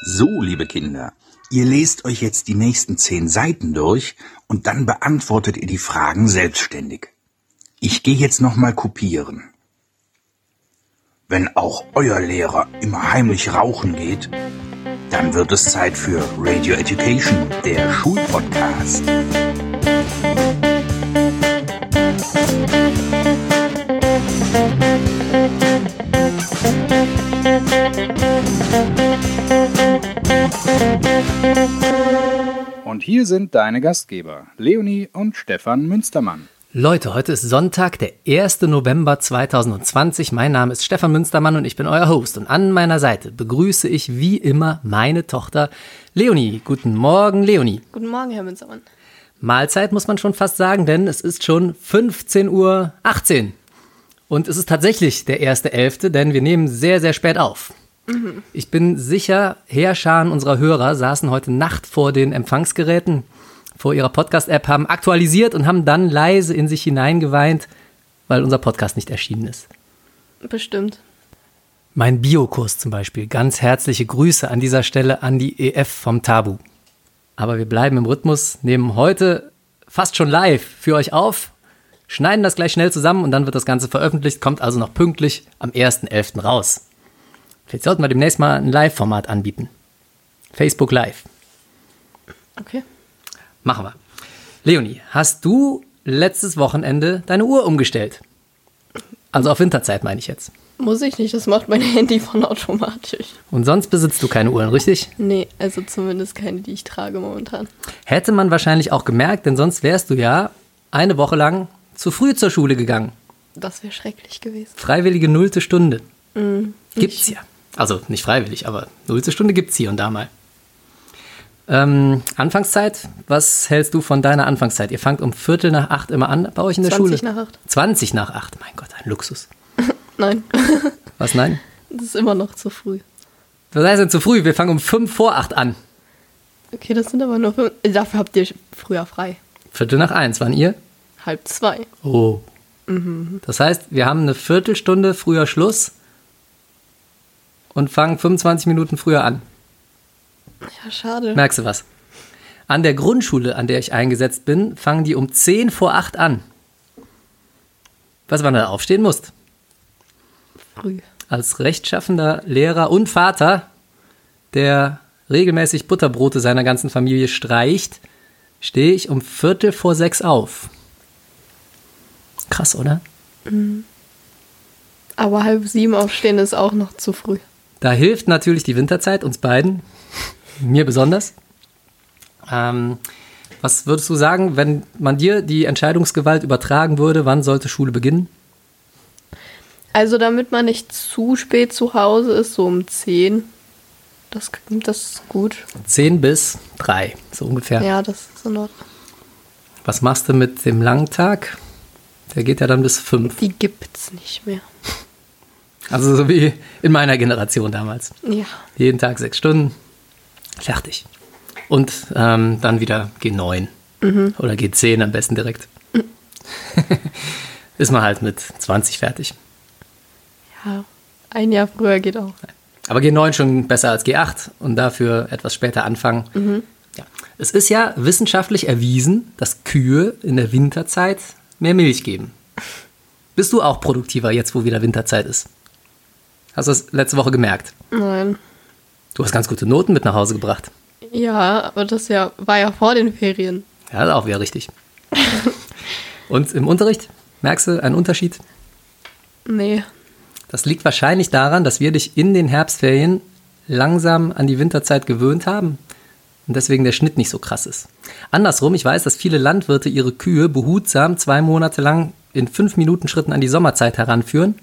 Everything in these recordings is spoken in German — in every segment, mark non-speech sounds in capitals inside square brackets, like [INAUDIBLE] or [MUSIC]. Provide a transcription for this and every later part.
So, liebe Kinder, ihr lest euch jetzt die nächsten zehn Seiten durch und dann beantwortet ihr die Fragen selbstständig. Ich gehe jetzt nochmal kopieren. Wenn auch euer Lehrer immer heimlich rauchen geht, dann wird es Zeit für Radio Education, der Schulpodcast. Und hier sind deine Gastgeber, Leonie und Stefan Münstermann. Leute, heute ist Sonntag, der 1. November 2020. Mein Name ist Stefan Münstermann und ich bin euer Host. Und an meiner Seite begrüße ich wie immer meine Tochter Leonie. Guten Morgen, Leonie. Guten Morgen, Herr Münstermann. Mahlzeit muss man schon fast sagen, denn es ist schon 15.18 Uhr. Und es ist tatsächlich der 1.11., denn wir nehmen sehr, sehr spät auf. Ich bin sicher, Heerscharen unserer Hörer saßen heute Nacht vor den Empfangsgeräten, vor ihrer Podcast-App, haben aktualisiert und haben dann leise in sich hineingeweint, weil unser Podcast nicht erschienen ist. Bestimmt. Mein Biokurs zum Beispiel. Ganz herzliche Grüße an dieser Stelle an die EF vom Tabu. Aber wir bleiben im Rhythmus, nehmen heute fast schon live für euch auf, schneiden das gleich schnell zusammen und dann wird das Ganze veröffentlicht, kommt also noch pünktlich am 1.11. raus. Vielleicht sollten wir demnächst mal ein Live-Format anbieten. Facebook Live. Okay. Machen wir. Leonie, hast du letztes Wochenende deine Uhr umgestellt? Also auf Winterzeit meine ich jetzt. Muss ich nicht, das macht mein Handy von automatisch. Und sonst besitzt du keine Uhren, richtig? Nee, also zumindest keine, die ich trage momentan. Hätte man wahrscheinlich auch gemerkt, denn sonst wärst du ja eine Woche lang zu früh zur Schule gegangen. Das wäre schrecklich gewesen. Freiwillige nullte Stunde. Mhm. Gibt's ja. Also nicht freiwillig, aber nullte Stunde gibt's hier und da mal. Ähm, Anfangszeit, was hältst du von deiner Anfangszeit? Ihr fangt um Viertel nach acht immer an bei euch in der 20 Schule? nach acht. 20 nach acht, mein Gott, ein Luxus. [LAUGHS] Nein, [LAUGHS] Was, nein? das ist immer noch zu früh. Was heißt denn zu früh? Wir fangen um fünf vor acht an. Okay, das sind aber nur fünf. Dafür habt ihr früher frei. Viertel nach eins, wann ihr? Halb zwei. Oh. Das heißt, wir haben eine Viertelstunde früher Schluss und fangen 25 Minuten früher an. Ja, schade. Merkst du was? An der Grundschule, an der ich eingesetzt bin, fangen die um 10 vor 8 an. Was wann du da aufstehen musst? Früh. Als rechtschaffender Lehrer und Vater, der regelmäßig Butterbrote seiner ganzen Familie streicht, stehe ich um Viertel vor sechs auf. Krass, oder? Aber halb sieben aufstehen ist auch noch zu früh. Da hilft natürlich die Winterzeit uns beiden, mir besonders. Ähm, was würdest du sagen, wenn man dir die Entscheidungsgewalt übertragen würde, wann sollte Schule beginnen? Also damit man nicht zu spät zu Hause ist, so um zehn. Das, das ist gut. 10 bis 3, so ungefähr. Ja, das ist in Ordnung. Was machst du mit dem langen Tag? Der geht ja dann bis 5. Die gibt's nicht mehr. Also so wie in meiner Generation damals. Ja. Jeden Tag sechs Stunden, fertig. Und ähm, dann wieder G9 oder G10 am besten direkt. [LAUGHS] Ist man halt mit 20 fertig. Ja. Ein Jahr früher geht auch. Aber G9 schon besser als G8 und dafür etwas später anfangen. Ja. Es ist ja wissenschaftlich erwiesen, dass Kühe in der Winterzeit mehr Milch geben. Bist du auch produktiver jetzt, wo wieder Winterzeit ist? Hast du das letzte Woche gemerkt? Nein. Du hast ganz gute Noten mit nach Hause gebracht. Ja, aber das ja, war ja vor den Ferien. Ja, das ist auch wieder richtig. [LAUGHS] Und im Unterricht merkst du einen Unterschied? Nee. Das liegt wahrscheinlich daran, dass wir dich in den Herbstferien langsam an die Winterzeit gewöhnt haben und deswegen der Schnitt nicht so krass ist. Andersrum, ich weiß, dass viele Landwirte ihre Kühe behutsam zwei Monate lang in fünf Minuten Schritten an die Sommerzeit heranführen,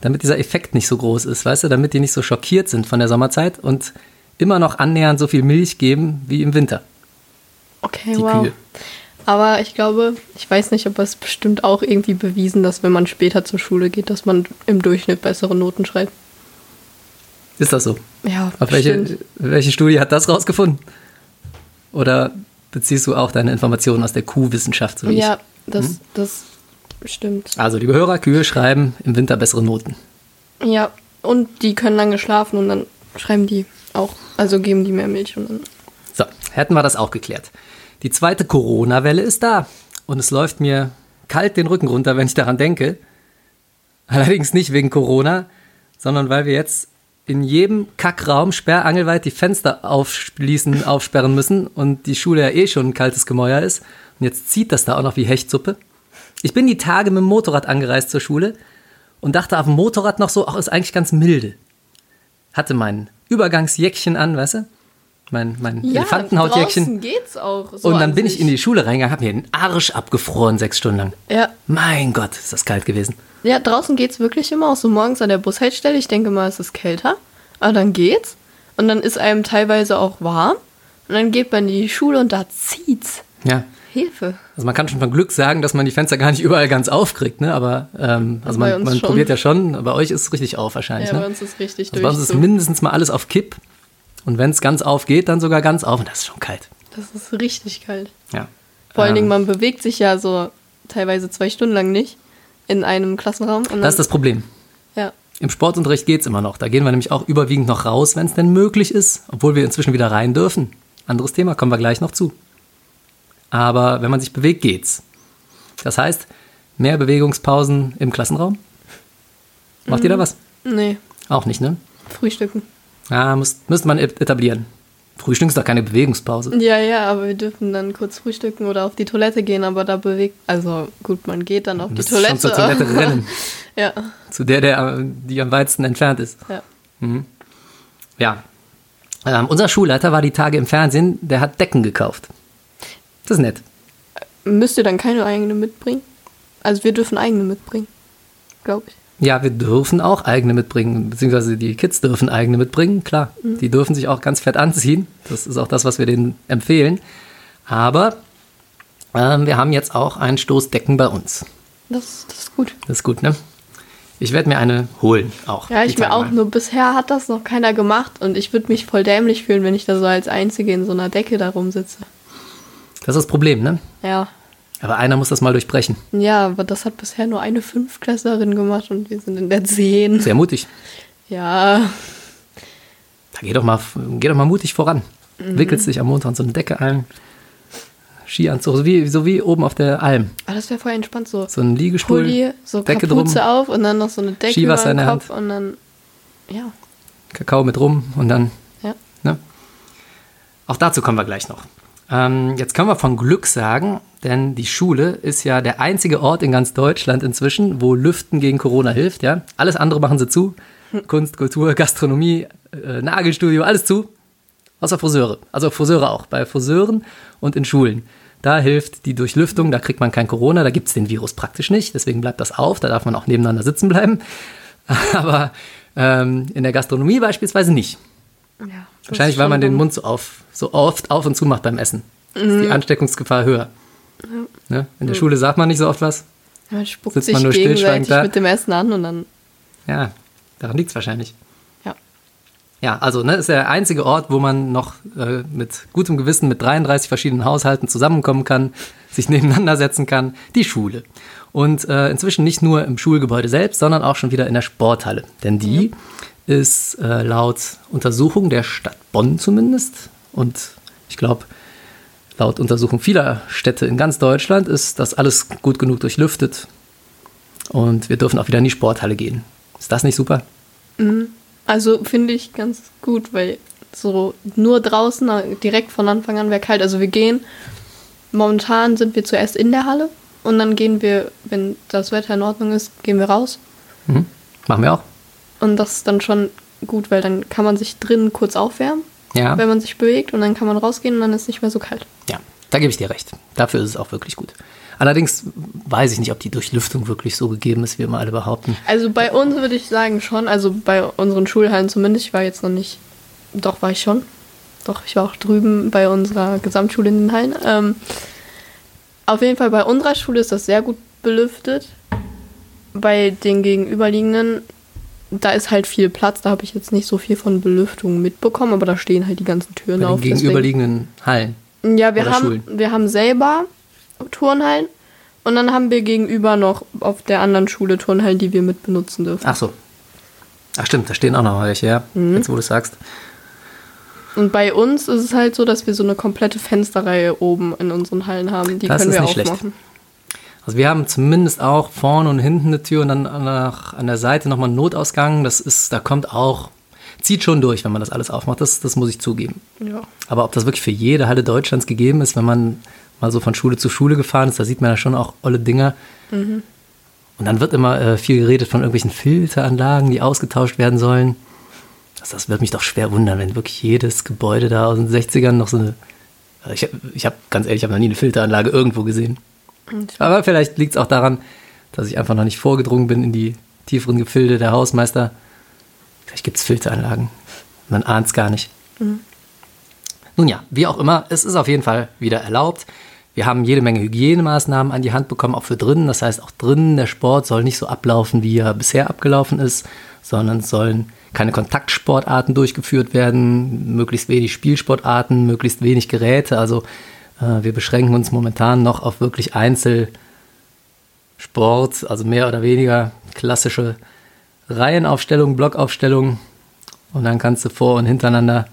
damit dieser Effekt nicht so groß ist, weißt du, damit die nicht so schockiert sind von der Sommerzeit und immer noch annähernd so viel Milch geben wie im Winter. Okay, Die wow. Kühe. Aber ich glaube, ich weiß nicht, ob es bestimmt auch irgendwie bewiesen, dass wenn man später zur Schule geht, dass man im Durchschnitt bessere Noten schreibt. Ist das so? Ja, Auf welche, welche Studie hat das rausgefunden? Oder beziehst du auch deine Informationen aus der Kuhwissenschaft, so wie Ja, ich? das, das stimmt. Also, liebe Hörer, Kühe schreiben im Winter bessere Noten. Ja, und die können lange schlafen und dann schreiben die Auch, also geben die mehr Milch und dann. So, hätten wir das auch geklärt. Die zweite Corona-Welle ist da und es läuft mir kalt den Rücken runter, wenn ich daran denke. Allerdings nicht wegen Corona, sondern weil wir jetzt in jedem Kackraum sperrangelweit die Fenster aufschließen, aufsperren müssen und die Schule ja eh schon ein kaltes Gemäuer ist. Und jetzt zieht das da auch noch wie Hechtsuppe. Ich bin die Tage mit dem Motorrad angereist zur Schule und dachte auf dem Motorrad noch so, ach, ist eigentlich ganz milde. Hatte mein Übergangsjäckchen an, weißt du? Mein, mein Elefantenhautjäckchen. draußen geht's auch. So Und dann an bin sich. ich in die Schule reingegangen, hab mir den Arsch abgefroren, sechs Stunden lang. Ja. Mein Gott, ist das kalt gewesen. Ja, draußen geht's wirklich immer auch so morgens an der Bushaltestelle. Ich denke mal, es ist kälter. Aber dann geht's. Und dann ist einem teilweise auch warm. Und dann geht man in die Schule und da zieht's. Ja. Hilfe. Also man kann schon von Glück sagen, dass man die Fenster gar nicht überall ganz aufkriegt, ne? Aber ähm, also Bei man, man probiert ja schon, bei euch ist es richtig auf wahrscheinlich, Ja, bei ne? uns ist richtig Also bei uns ist mindestens mal alles auf Kipp. Und wenn es ganz aufgeht, dann sogar ganz auf. Und das ist schon kalt. Das ist richtig kalt. Ja. Vor allen Ähm, Dingen, man bewegt sich ja so teilweise zwei Stunden lang nicht in einem Klassenraum. Das ist das Problem. ja. Im Sportunterricht geht's immer noch. Da gehen wir nämlich auch überwiegend noch raus, wenn es denn möglich ist, obwohl wir inzwischen wieder rein dürfen. Anderes Thema, kommen wir gleich noch zu. Aber wenn man sich bewegt, geht's. Das heißt, mehr Bewegungspausen im Klassenraum. Macht ihr da was? Nee, Auch nicht, ne? Frühstücken. Ja, muss, müsste man et- etablieren. Frühstück ist doch keine Bewegungspause. Ja, ja, aber wir dürfen dann kurz frühstücken oder auf die Toilette gehen, aber da bewegt. Also gut, man geht dann auf die Toilette. schon zur Toilette [LAUGHS] rennen. ja, Zu der, der die am weitesten entfernt ist. ja. Ja. Ähm, unser Schulleiter war die Tage im Fernsehen, der hat Decken gekauft. Das ist nett. Müsst ihr dann keine eigene mitbringen? Also wir dürfen eigene mitbringen, glaube ich. Ja, wir dürfen auch eigene mitbringen, beziehungsweise die Kids dürfen eigene mitbringen, klar. Die dürfen sich auch ganz fett anziehen. Das ist auch das, was wir denen empfehlen. Aber ähm, wir haben jetzt auch ein Stoßdecken bei uns. Das, das ist gut. Das ist gut, ne? Ich werde mir eine holen, auch. Ja, ich mir auch. mal. Nur bisher hat das noch keiner gemacht und ich würde mich voll dämlich fühlen, wenn ich da so als Einzige in so einer Decke da rumsitze. Das ist das Problem, ne? Ja. Aber einer muss das mal durchbrechen. Ja, aber das hat bisher nur eine Fünftklässlerin gemacht und wir sind in der Zehn. Sehr mutig. Ja, Da geh doch mal, geh doch mal mutig voran. Mhm. Wickelst dich am Montag in so eine Decke ein. Skianzug, so wie, so wie oben auf der Alm. aber das wäre voll entspannt so. So ein Liegestuhl, Pulli, so Decke Kapuze drum, auf und dann noch so eine Decke Skiwasser über in den der Kopf und dann, ja, Kakao mit rum und dann, ja. ne? Auch dazu kommen wir gleich noch. Ähm, jetzt können wir von Glück sagen, denn die Schule ist ja der einzige Ort in ganz Deutschland inzwischen, wo Lüften gegen Corona hilft. Ja? Alles andere machen sie zu. Kunst, Kultur, Gastronomie, äh, Nagelstudio, alles zu. Außer Friseure. Also Friseure auch. Bei Friseuren und in Schulen. Da hilft die Durchlüftung, da kriegt man kein Corona, da gibt es den Virus praktisch nicht. Deswegen bleibt das auf, da darf man auch nebeneinander sitzen bleiben. [LAUGHS] Aber ähm, in der Gastronomie beispielsweise nicht. Ja Wahrscheinlich, weil man den. Mund so, auf, so oft auf und zu macht beim Essen. Ist die Ansteckungsgefahr höher. Ne? In der Schule sagt man nicht so oft was. Man spuckt sitzt sich man nur stillschweigend gegenseitig da. mit dem Essen an und dann, Ja, daran liegt es wahrscheinlich. ja. Ja, also ne, ist der einzige Ort, wo man noch äh, mit gutem Gewissen mit 33 verschiedenen Haushalten zusammenkommen kann, sich nebeneinander setzen kann, die Schule. Und äh, inzwischen nicht nur im Schulgebäude selbst, sondern auch schon wieder in der Sporthalle. Denn die ist äh, laut Untersuchung der Stadt Bonn zumindest und ich glaube, laut Untersuchung vieler Städte in ganz Deutschland ist das alles gut genug durchlüftet. Und wir dürfen auch wieder in die Sporthalle gehen. Ist das nicht super? Also finde ich ganz gut, weil so nur draußen äh, direkt von Anfang an wäre kalt. Also wir gehen, momentan sind wir zuerst in der Halle und dann gehen wir, wenn das Wetter in Ordnung ist, gehen wir raus. Mhm. Machen wir auch. Und das ist dann schon gut, weil dann kann man sich drinnen kurz aufwärmen, Ja. wenn man sich bewegt und dann kann man rausgehen und dann ist es nicht mehr so kalt. Ja, da gebe ich dir recht. Dafür ist es auch wirklich gut. Allerdings weiß ich nicht, ob die Durchlüftung wirklich so gegeben ist, wie immer alle behaupten. Also bei uns würde ich sagen schon, also bei unseren Schulhallen zumindest, ich war jetzt noch nicht, doch war ich schon. Doch, ich war auch drüben bei unserer Gesamtschule in den Hallen. Ähm, auf jeden Fall bei unserer Schule ist das sehr gut belüftet. Bei den gegenüberliegenden, da ist halt viel Platz, da habe ich jetzt nicht so viel von Belüftung mitbekommen, aber da stehen halt die ganzen Türen Bei den auf. gegenüberliegenden Hallen. ja, wir haben, Schulen. wir haben selber Turnhallen und dann haben wir gegenüber noch auf der anderen Schule Turnhallen, die wir mit benutzen dürfen. Ach so. Ach stimmt, da stehen auch noch welche, ja. Mhm. Jetzt, wo du sagst. Und bei uns ist es halt so, dass wir so eine komplette Fensterreihe oben in unseren Hallen haben. Die Das können wir nicht schlecht. Also wir haben zumindest auch vorne und hinten eine Tür und dann an der, an der Seite nochmal einen Notausgang. Das ist, da kommt auch, zieht schon durch, wenn man das alles aufmacht. Das, das muss ich zugeben. Ja. Aber ob das wirklich für jede Halle Deutschlands gegeben ist, wenn man mal so von Schule zu Schule gefahren ist, da sieht man ja schon auch olle Dinger. Und dann wird immer äh, viel geredet von irgendwelchen Filteranlagen, die ausgetauscht werden sollen. Das, das wird mich doch schwer wundern, wenn wirklich jedes Gebäude da aus den 60ern noch so eine. Also Ich, hab- ich habe ganz ehrlich, ich habe noch nie eine Filteranlage irgendwo gesehen. Aber vielleicht liegt es auch daran, dass ich einfach noch nicht vorgedrungen bin in die tieferen Gefilde der Hausmeister. Vielleicht gibt es Filteranlagen. Man ahnt es gar nicht. Nun ja, wie auch immer, es ist auf jeden Fall wieder erlaubt. Wir haben jede Menge Hygienemaßnahmen an die Hand bekommen, auch für drinnen. Das heißt, auch drinnen der Sport soll nicht so ablaufen, wie er bisher abgelaufen ist, sondern sollen keine Kontaktsportarten durchgeführt werden, möglichst wenig Spielsportarten, möglichst wenig Geräte. Also wir beschränken uns momentan noch auf wirklich Einzelsport, also mehr oder weniger klassische Reihenaufstellung, Blockaufstellung. Und dann kannst du vor und hintereinander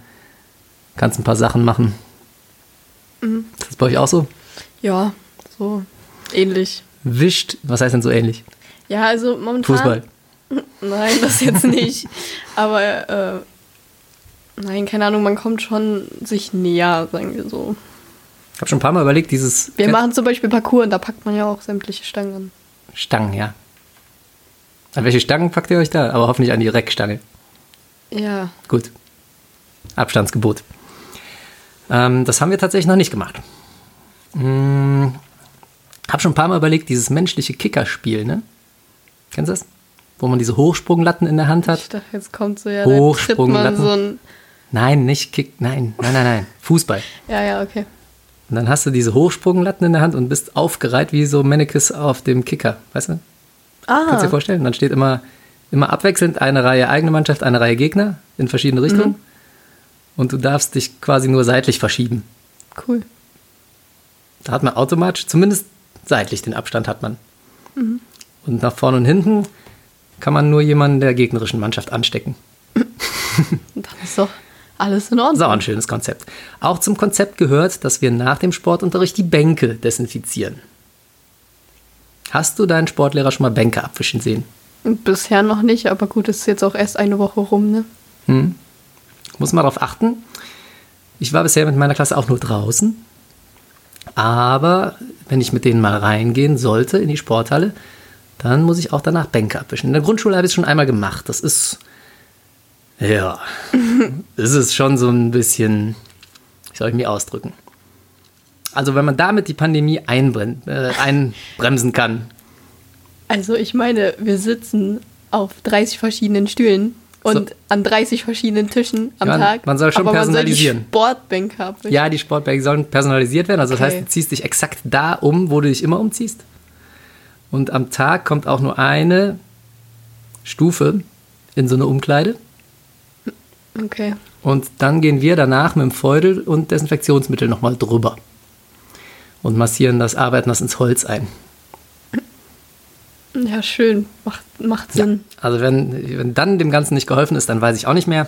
kannst ein paar Sachen machen. Ist das bei euch auch so? Ja, so ähnlich. Wischt, was heißt denn so ähnlich? Ja, also momentan. Fußball. [LAUGHS] Nein, das jetzt nicht. Aber äh, nein, keine Ahnung, man kommt schon sich näher, sagen wir so. Ich habe schon ein paar Mal überlegt, dieses Wir machen zum Beispiel Parcours und da packt man ja auch sämtliche Stangen an. Stangen, ja. An welche Stangen packt ihr euch da? Aber hoffentlich an die Reckstange. Ja. Gut. Abstandsgebot. Ähm, das haben wir tatsächlich noch nicht gemacht. Hm, hab schon ein paar Mal überlegt, dieses menschliche Kickerspiel, ne? Kennst du das? Wo man diese Hochsprunglatten in der Hand Ich hat. dachte, jetzt kommt so, ja, Hochsprunglatten. so ein. Nein, nicht Kick, nein, nein, nein, nein. Fußball. Ja, ja, okay. Und dann hast du diese Hochsprunglatten in der Hand und bist aufgereiht wie so Mannequins auf dem Kicker, weißt du? Kannst du dir Ah, vorstellen? Dann steht immer, immer abwechselnd eine Reihe eigene Mannschaft, eine Reihe Gegner in verschiedene Richtungen. Und du darfst dich quasi nur seitlich verschieben. cool. Da hat man automatisch, zumindest seitlich den Abstand hat man. Und nach vorne und hinten kann man nur jemanden der gegnerischen Mannschaft anstecken. [LAUGHS] Dann ist doch alles in Das ist auch Ordnung. ein schönes Konzept. Auch zum Konzept gehört, dass wir nach dem Sportunterricht die Bänke desinfizieren. Hast du deinen Sportlehrer schon mal Bänke abwischen sehen? Bisher noch nicht, aber gut, es ist jetzt auch erst eine Woche rum, ne? Muss man darauf achten. Ich war bisher mit meiner Klasse auch nur draußen. Aber wenn ich mit denen mal reingehen sollte in die Sporthalle, dann muss ich auch danach Bänke abwischen. In der Grundschule habe ich es schon einmal gemacht. Das ist, ja, [LAUGHS] es ist schon so ein bisschen, wie soll ich mich ausdrücken? Also wenn man damit die Pandemie einbren- äh, einbremsen kann, Also ich meine, wir sitzen auf 30 verschiedenen Stühlen und So. an 30 verschiedenen Tischen am Ja, Tag. man soll schon aber personalisieren. Man soll die Sportbänke abwischen. Ja, die Sportbänke sollen personalisiert werden. Also das Okay. heißt, du ziehst dich exakt da um, wo du dich immer umziehst. Und am Tag kommt auch nur eine Stufe in so eine Umkleide. Okay. Und dann gehen wir danach mit dem Feudel und Desinfektionsmittel nochmal drüber. Und massieren das, arbeiten das ins Holz ein. Ja, schön. Macht, macht Sinn. Also wenn, wenn dann dem Ganzen nicht geholfen ist, dann weiß ich auch nicht mehr.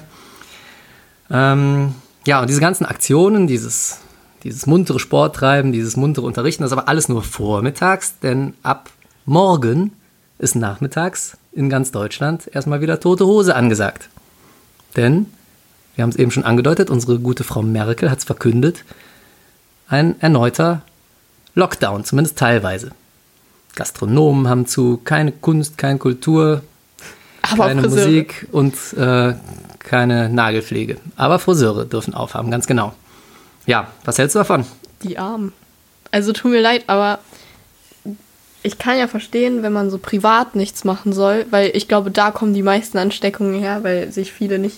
Ähm, ja, und diese ganzen Aktionen, dieses, dieses muntere Sporttreiben, dieses muntere Unterrichten, das ist aber alles nur vormittags, denn ab morgen ist nachmittags in ganz Deutschland erstmal wieder tote Hose angesagt. Denn, wir haben es eben schon angedeutet, unsere gute Frau Merkel hat es verkündet, ein erneuter Lockdown, zumindest teilweise. Gastronomen haben zu, keine Kunst, keine Kultur, Aber keine Friseure. Musik und äh, keine Nagelpflege. Aber Friseure dürfen aufhaben, ganz genau. Ja, was hältst du davon? Die Armen. Also tut mir leid, aber ich kann ja verstehen, wenn man so privat nichts machen soll, weil ich glaube, da kommen die meisten Ansteckungen her, weil sich viele nicht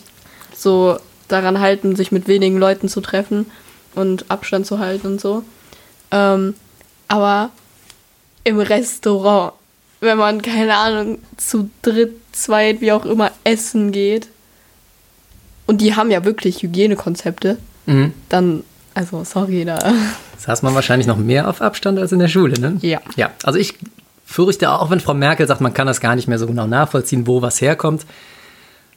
so daran halten, sich mit wenigen Leuten zu treffen und Abstand zu halten und so. Ähm, aber im Restaurant, wenn man, keine Ahnung, zu dritt, zweit, wie auch immer, essen geht, und die haben ja wirklich Hygienekonzepte, Mhm. dann, also sorry, da. [LAUGHS] Saß man wahrscheinlich noch mehr auf Abstand als in der Schule, ne? Ja. Ja, also ich fürchte auch, wenn Frau Merkel sagt, man kann das gar nicht mehr so genau nachvollziehen, wo was herkommt.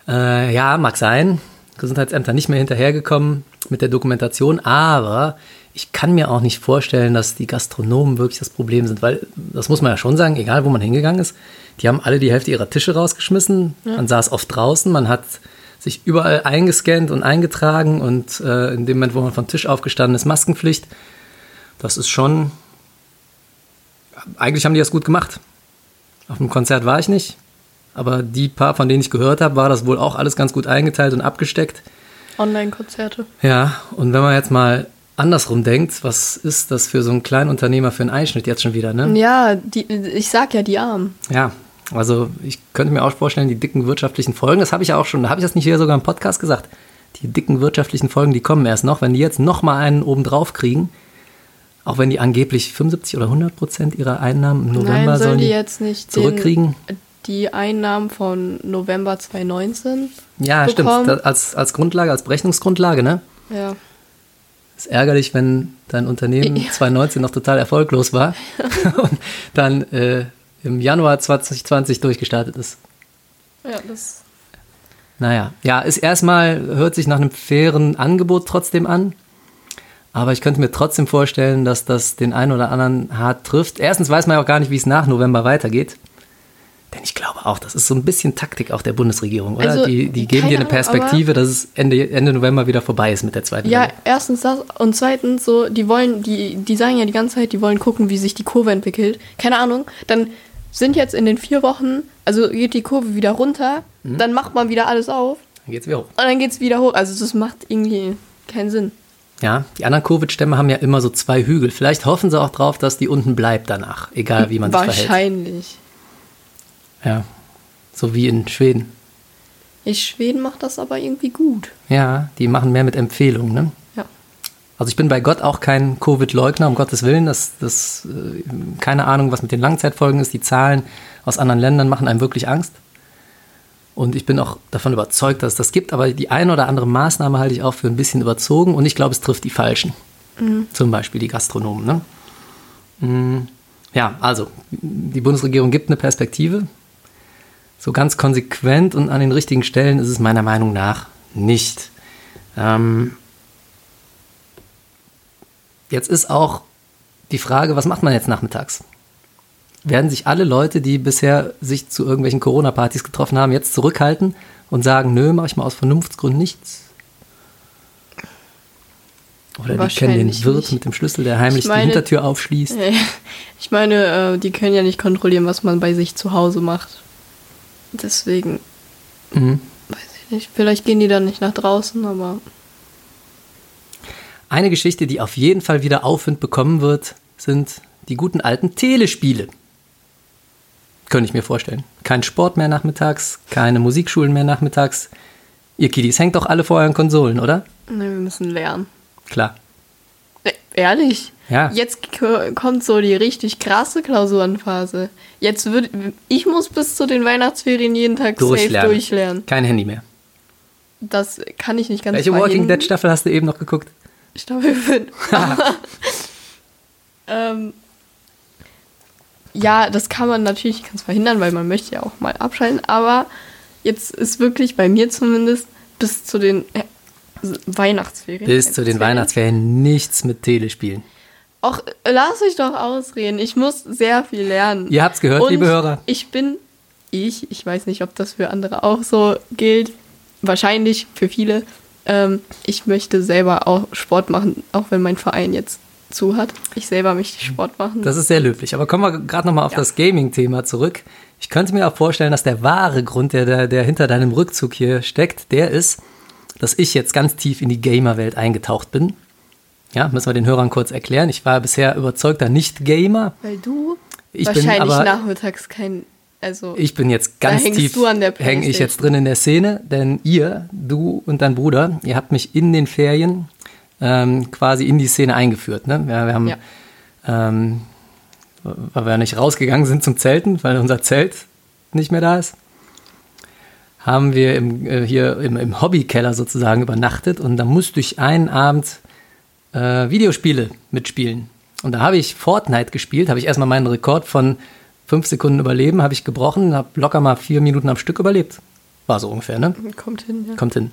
Äh, ja, mag sein. Gesundheitsämter nicht mehr hinterhergekommen mit der Dokumentation, aber ich kann mir auch nicht vorstellen, dass die Gastronomen wirklich das Problem sind, weil das muss man ja schon sagen, egal wo man hingegangen ist, die haben alle die Hälfte ihrer Tische rausgeschmissen. Man saß oft draußen, man hat sich überall eingescannt und eingetragen und äh, in dem Moment, wo man vom Tisch aufgestanden ist, Maskenpflicht. Das ist schon. Eigentlich haben die das gut gemacht. Auf dem Konzert war ich nicht, aber die paar, von denen ich gehört habe, war das wohl auch alles ganz gut eingeteilt und abgesteckt. Online-Konzerte. Ja, und wenn man jetzt mal andersrum denkt, was ist das für so einen kleinen Unternehmer für einen Einschnitt jetzt schon wieder, ne? Ja, die, ich sag ja die Armen. Ja, also ich könnte mir auch vorstellen, die dicken wirtschaftlichen Folgen, das habe ich ja auch schon, da habe ich das nicht hier sogar im Podcast gesagt, die dicken wirtschaftlichen Folgen, die kommen erst noch, wenn die jetzt noch mal einen obendrauf kriegen, auch wenn die angeblich 75 oder 100 Prozent ihrer Einnahmen im November Nein, sollen sollen die jetzt nicht zurückkriegen. Den, die Einnahmen von November 2019? Ja, bekommen? stimmt, als, als Grundlage, als Berechnungsgrundlage, ne? Ja. ist ärgerlich, wenn dein Unternehmen Ja. 2019 noch total erfolglos war [LAUGHS] und dann äh, im Januar 2020 durchgestartet ist. Ja, das. Naja, ja, ist erstmal, hört sich nach einem fairen Angebot trotzdem an. Aber ich könnte mir trotzdem vorstellen, dass das den einen oder anderen hart trifft. Erstens weiß man ja auch gar nicht, wie es nach November weitergeht. Denn ich glaube auch, das ist so ein bisschen Taktik auch der Bundesregierung, oder? Also, die die geben dir eine keine Ahnung, Perspektive, dass es Ende, Ende November wieder vorbei ist mit der zweiten Ja, Welle. erstens das und zweitens so, die wollen, die, die sagen ja die ganze Zeit, die wollen gucken, wie sich die Kurve entwickelt. Keine Ahnung. Dann sind jetzt in den vier Wochen, also geht die Kurve wieder runter, Mhm. dann macht man wieder alles auf Dann geht's wieder hoch. und dann geht's wieder hoch. Also das macht irgendwie keinen Sinn. Ja, die anderen Covid-Stämme haben ja immer so zwei Hügel. Vielleicht hoffen sie auch drauf, dass die unten bleibt danach, egal wie man sich verhält. Wahrscheinlich. Ja, so wie in Schweden. Ich, Schweden macht das aber irgendwie gut. Ja, die machen mehr mit Empfehlungen, ne? Ja. Also ich bin bei Gott auch kein Covid-Leugner, um Gottes Willen. Das, das, äh, keine Ahnung, was mit den Langzeitfolgen ist. Die Zahlen aus anderen Ländern machen einem wirklich Angst. Und ich bin auch davon überzeugt, dass es das gibt. Aber die eine oder andere Maßnahme halte ich auch für ein bisschen überzogen. Und ich glaube, es trifft die Falschen. Zum Beispiel die Gastronomen. Ne? Mm, Ja, also die Bundesregierung gibt eine Perspektive. So ganz konsequent und an den richtigen Stellen ist es meiner Meinung nach nicht. Ähm, jetzt ist auch die Frage, was macht man jetzt nachmittags? Werden sich alle Leute, die bisher sich zu irgendwelchen Corona-Partys getroffen haben, jetzt zurückhalten und sagen, nö, mache ich mal aus Vernunftsgründen nichts? Oder die kennen den Wirt nicht. mit dem Schlüssel, der heimlich Ich meine- die Hintertür aufschließt. [LAUGHS] Ich meine, äh, die können ja nicht kontrollieren, was man bei sich zu Hause macht. Deswegen, Mhm. weiß ich nicht. Vielleicht gehen die dann nicht nach draußen, aber Eine Geschichte, die auf jeden Fall wieder Aufwind bekommen wird, sind die guten alten Telespiele. Könnte ich mir vorstellen. Kein Sport mehr nachmittags, keine Musikschulen mehr nachmittags. Ihr Kiddies hängt doch alle vor euren Konsolen, oder? ne, wir müssen lernen. Klar. Ehrlich? Ja. Jetzt kommt so die richtig krasse Klausurenphase. Jetzt wird ich muss bis zu den Weihnachtsferien jeden Tag safe Durchlernen. durchlernen. Kein Handy mehr. Das kann ich nicht ganz Welche Walking. Dead Staffel hast du eben noch geguckt? Staffel 5. [LAUGHS] ähm, ja, das kann man natürlich ganz verhindern, weil man möchte ja auch mal abschalten, aber jetzt ist wirklich bei mir zumindest bis zu den Weihnachtsferien. Bis zu den Weihnachtsferien nichts mit Telespielen. Auch äh, lass mich doch ausreden. Ich muss sehr viel lernen. Ihr habt's gehört, Und liebe Hörer. Ich bin ich, ich weiß nicht, ob das für andere auch so gilt. Wahrscheinlich für viele. Ähm, ich möchte selber auch Sport machen, auch wenn mein Verein jetzt zu hat. Ich selber möchte Sport machen. Das ist sehr löblich. Aber kommen wir gerade nochmal auf Ja. das Gaming-Thema zurück. Ich könnte mir auch vorstellen, dass der wahre Grund, der, der, der hinter deinem Rückzug hier steckt, der ist, dass ich jetzt ganz tief in die Gamer-Welt eingetaucht bin. Ja, müssen wir den Hörern kurz erklären. Ich war bisher überzeugter Nicht-Gamer. weil du Ich bin wahrscheinlich aber- nachmittags kein. Also, Ich bin jetzt ganz tief, hänge ich jetzt drin in der Szene, denn ihr, du und dein Bruder, ihr habt mich in den Ferien ähm, quasi in die Szene eingeführt. Ne? Wir, wir haben, Ja. ähm, weil wir nicht rausgegangen sind zum Zelten, weil unser Zelt nicht mehr da ist, haben wir im, äh, hier im, im Hobbykeller sozusagen übernachtet und da musste ich einen Abend äh, Videospiele mitspielen. Und da habe ich Fortnite gespielt, habe ich erstmal meinen Rekord von fünf Sekunden überleben, habe ich gebrochen, habe locker mal vier Minuten am Stück überlebt. War so ungefähr, ne? kommt hin. Ja. Kommt hin.